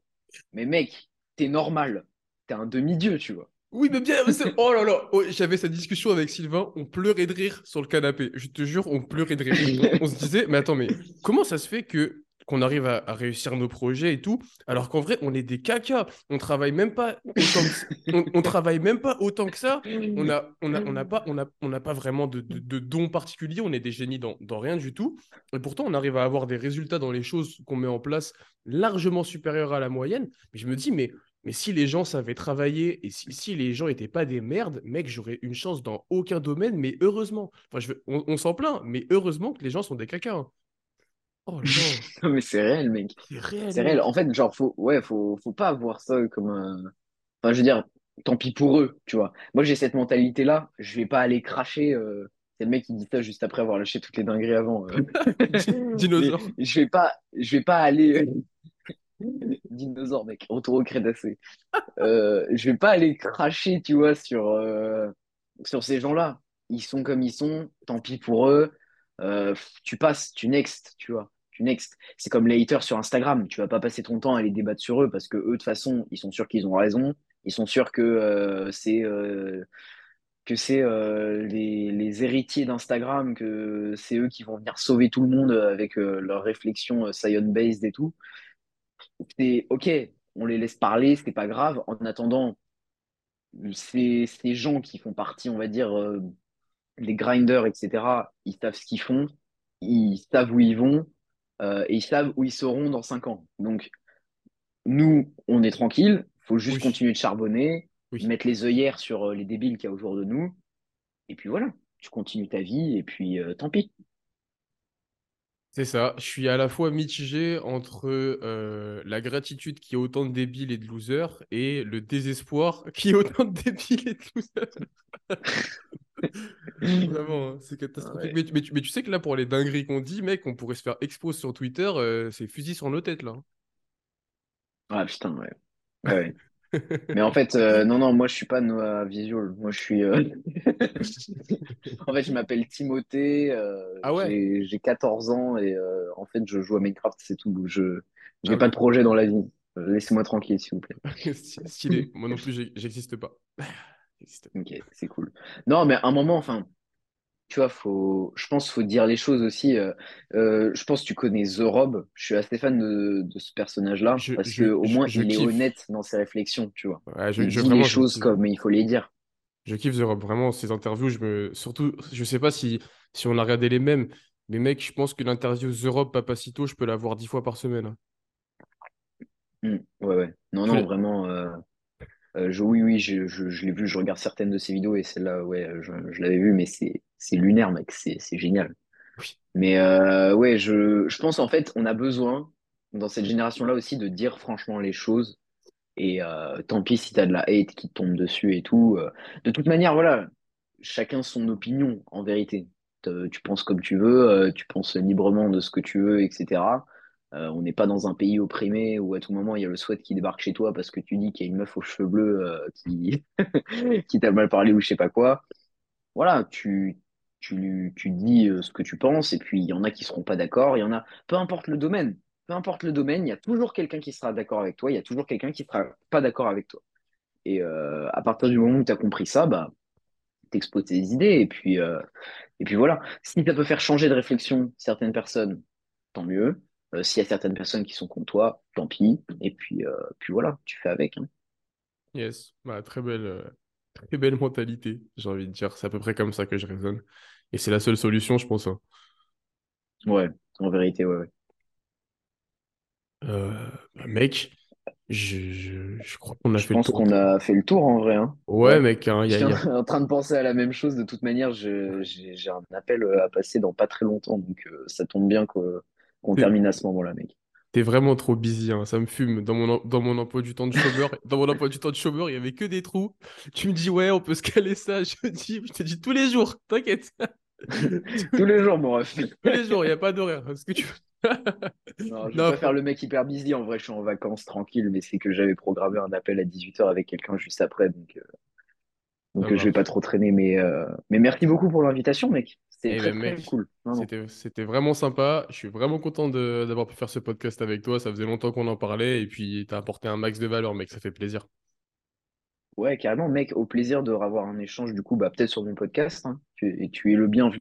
mais mec, t'es normal, t'es un demi-dieu, tu vois. Oui, mais bien, oh là là, Oh, j'avais cette discussion avec Sylvain, on pleurait de rire sur le canapé. Je te jure, on pleurait de rire. On se disait, mais attends, mais comment ça se fait que qu'on arrive à, à réussir nos projets et tout, alors qu'en vrai, on est des cacas. On travaille même pas autant que, on, on travaille même pas autant que ça. On a, on a, on n'a pas, on a, on n'a pas vraiment de, de, de dons particuliers. On est des génies dans, dans rien du tout. Et pourtant, on arrive à avoir des résultats dans les choses qu'on met en place largement supérieurs à la moyenne. Mais je me dis, mais mais si les gens savaient travailler et si, si les gens n'étaient pas des merdes, mec, j'aurais une chance dans aucun domaine, mais heureusement. Enfin, je veux- on, on s'en plaint, mais heureusement que les gens sont des caca. hein. Oh Non, mais c'est réel, mec. c'est réel, C'est réel. En fait, genre, faut, ouais, faut, faut pas voir ça comme un. Enfin, je veux dire, tant pis pour eux, tu vois. Moi, j'ai cette mentalité-là. Je vais pas aller cracher. euh, C'est le mec qui dit ça juste après avoir lâché toutes les dingueries avant. euh. Mais Dinosaure. je vais pas, je vais pas aller. Dinosaure, mec. Retour au Crétacé. Euh, je vais pas aller cracher, tu vois, sur, euh, sur ces gens-là. Ils sont comme ils sont. Tant pis pour eux. Euh, tu passes, tu next, tu vois. Next. C'est comme les haters sur Instagram. Tu vas pas passer ton temps à les débattre sur eux parce que eux, de toute façon, ils sont sûrs qu'ils ont raison. Ils sont sûrs que euh, c'est euh, que c'est euh, les, héritiers d'Instagram, que c'est eux qui vont venir sauver tout le monde avec leurs réflexions science-based et tout. C'est OK, on les laisse parler, c'est pas grave. En attendant, ces, gens qui font partie, on va dire, les grinders, etc., ils savent ce qu'ils font, ils savent où ils vont, euh, et ils savent où ils seront dans cinq ans. Donc, nous, on est tranquille, faut juste Oui, continuer de charbonner, oui. mettre les œillères sur euh, les débiles qu'il y a autour de nous, et puis voilà, tu continues ta vie, et puis euh, tant pis. C'est ça. Je suis à la fois mitigé entre euh, la gratitude qui a autant de débiles et de losers et le désespoir qui a autant de débiles et de losers. Vraiment, hein, c'est catastrophique. Ouais. Mais, tu- mais tu mais tu sais que là, pour les dingueries qu'on dit, mec, on pourrait se faire expose sur Twitter, euh, c'est fusil sur nos têtes, là. Ah putain, ouais. Mais en fait, euh, non, non, moi je suis pas Noah Visual. Moi je suis. euh, En fait, je m'appelle Timothée, Ah ouais? j'ai j'ai 14 ans et en fait, je joue à Minecraft, c'est tout. Je Ah j'ai pas de projet dans la vie. Laissez-moi tranquille, s'il vous plaît. Sty- Stylé. Moi non plus, j'existe pas. Ok, c'est cool. Non, mais à un moment, enfin, tu vois, faut, je pense faut dire les choses aussi. euh, euh, je pense que tu connais The Rob. Je suis assez fan de, de ce personnage-là Je, parce je, que au je, moins je il est honnête dans ses réflexions, tu vois. Ouais, je, Il dit les vraiment, choses comme il faut les dire. Je kiffe The Rob. Vraiment, ces interviews, je me. Surtout, je sais pas si, si on a regardé les mêmes, mais mec, je pense que l'interview The Rob Papacito, je peux la voir dix fois par semaine. hein. Mm, ouais, ouais. Non, non, vraiment. euh, Euh, je, oui, oui, je, je, je l'ai vu, je regarde certaines de ses vidéos et celle-là, ouais, je, je l'avais vu, mais c'est, lunaire, mec, c'est, génial. Oui. Mais euh, ouais, je, je pense en fait, on a besoin, dans cette génération-là aussi, de dire franchement les choses. Et euh, tant pis si t'as de la hate qui te tombe dessus et tout. euh. De toute manière, voilà, chacun son opinion, en vérité. Tu penses comme tu veux, euh, tu penses librement de ce que tu veux, etc. Euh, on n'est pas dans un pays opprimé où à tout moment il y a le sweat qui débarque chez toi parce que tu dis qu'il y a une meuf aux cheveux bleus euh, qui, t'a mal parlé ou je sais pas quoi. Voilà, tu, tu, dis euh, ce que tu penses et puis il y en a qui seront pas d'accord. Il y en a, peu importe le domaine, peu importe le domaine, il y a toujours quelqu'un qui sera d'accord avec toi, il y a toujours quelqu'un qui sera pas d'accord avec toi. Et à partir du moment où tu as compris ça, bah, t'exposes tes idées et puis, et puis voilà. Si ça peut faire changer de réflexion certaines personnes, tant mieux. Euh, s'il y a certaines personnes qui sont contre toi, tant pis. Et puis, euh, puis voilà, tu fais avec. hein. Yes. Bah, très belle, euh, très belle mentalité, j'ai envie de dire. C'est à peu près comme ça que je raisonne. Et c'est la seule solution, je pense. hein. Ouais, en vérité, ouais, ouais. Euh, bah, mec, Je, je- je crois qu'on a Je fait le pense tour. qu'on a fait le tour en vrai, hein. Ouais, Ouais. mec, hein, y Je suis y a- en train de penser à la même chose. De toute manière, je- j'ai un appel à passer dans pas très longtemps, donc euh, ça tombe bien qu'on t'es termine à ce moment-là, mec. t'es vraiment trop busy, hein, ça me fume. Dans mon, dans mon emploi du temps de chômeur, dans mon emploi du temps de chômeur, il y avait que des trous. Tu me dis, ouais, on peut se caler ça. Je dis, je te dis tous les jours, t'inquiète. Tous les jours, mon ref. Tous les jours, il n'y a pas d'horaire. Est-ce que tu... Non, je pas faire le mec hyper busy. En vrai, je suis en vacances tranquille, mais c'est que j'avais programmé un appel à 18h avec quelqu'un juste après, donc, euh, donc euh, je vais pas trop traîner. Mais, euh, mais merci beaucoup pour l'invitation, mec. C'était très très mec, cool. Vraiment. c'était c'était vraiment sympa. Je suis vraiment content d'avoir pu faire ce podcast avec toi. Ça faisait longtemps qu'on en parlait et puis t'as apporté un max de valeur, mec. Ça fait plaisir. Ouais, carrément, mec, au plaisir de revoir un échange, du coup, bah, peut-être sur mon podcast. hein. Tu, et tu es le bienvenu.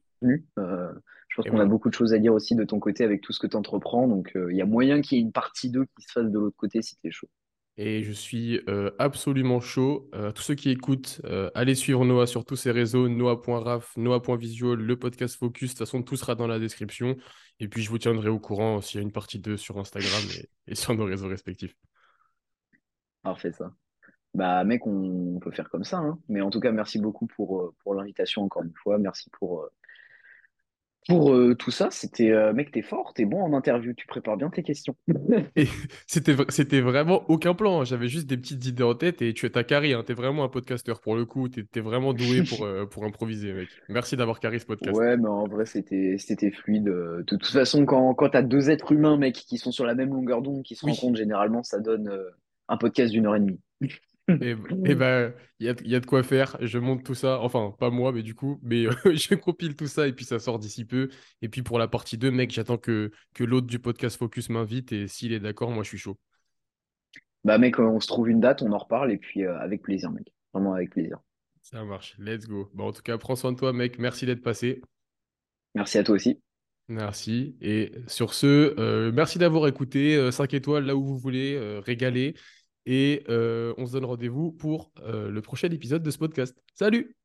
Euh, je pense qu'on a beaucoup de choses à dire aussi de ton côté avec tout ce que tu entreprends. Donc, euh, il y a moyen qu'il y ait une partie 2 qui se fasse de l'autre côté si t'es chaud. Et je suis euh, absolument chaud. Euh, tous ceux qui écoutent, euh, allez suivre Noah sur tous ses réseaux, noah.raf, noah.visual, le podcast Focus. De toute façon, tout sera dans la description. Et puis, je vous tiendrai au courant s'il y a une partie 2 sur Instagram et, sur nos réseaux respectifs. Parfait, ça. Bah, mec, on, peut faire comme ça. hein. Mais en tout cas, merci beaucoup pour, pour l'invitation encore une fois. Merci pour, pour euh, tout ça. C'était, euh, mec, t'es fort, t'es bon en interview. Tu prépares bien tes questions. Et c'était vra- c'était vraiment aucun plan. hein. J'avais juste des petites idées en tête et tu es ta carré. Hein. T'es vraiment un podcasteur pour le coup. T'es, vraiment doué pour, euh, pour improviser, mec. Merci d'avoir carré ce podcast. Ouais, mais en vrai, c'était, c'était fluide. De toute façon, quand, quand t'as deux êtres humains, mec, qui sont sur la même longueur d'onde, qui se Oui. rencontrent, généralement, ça donne un podcast d'une heure et demie. Et, et ben, il y a, y a de quoi faire. Je monte tout ça. Enfin, pas moi, mais du coup, mais euh, je compile tout ça et puis ça sort d'ici peu. Et puis pour la partie 2 mec, j'attends que, que l'autre du podcast Focus m'invite et s'il est d'accord, moi je suis chaud. Bah, mec, euh, on se trouve une date, on en reparle, et puis euh, avec plaisir, mec. Vraiment avec plaisir. Ça marche. Let's go. Bon, en tout cas, prends soin de toi, mec. Merci d'être passé. Merci à toi aussi. Merci. Et sur ce, euh, merci d'avoir écouté. euh, 5 étoiles là où vous voulez, euh, régaler. Et euh, on se donne rendez-vous pour euh, le prochain épisode de ce podcast. Salut!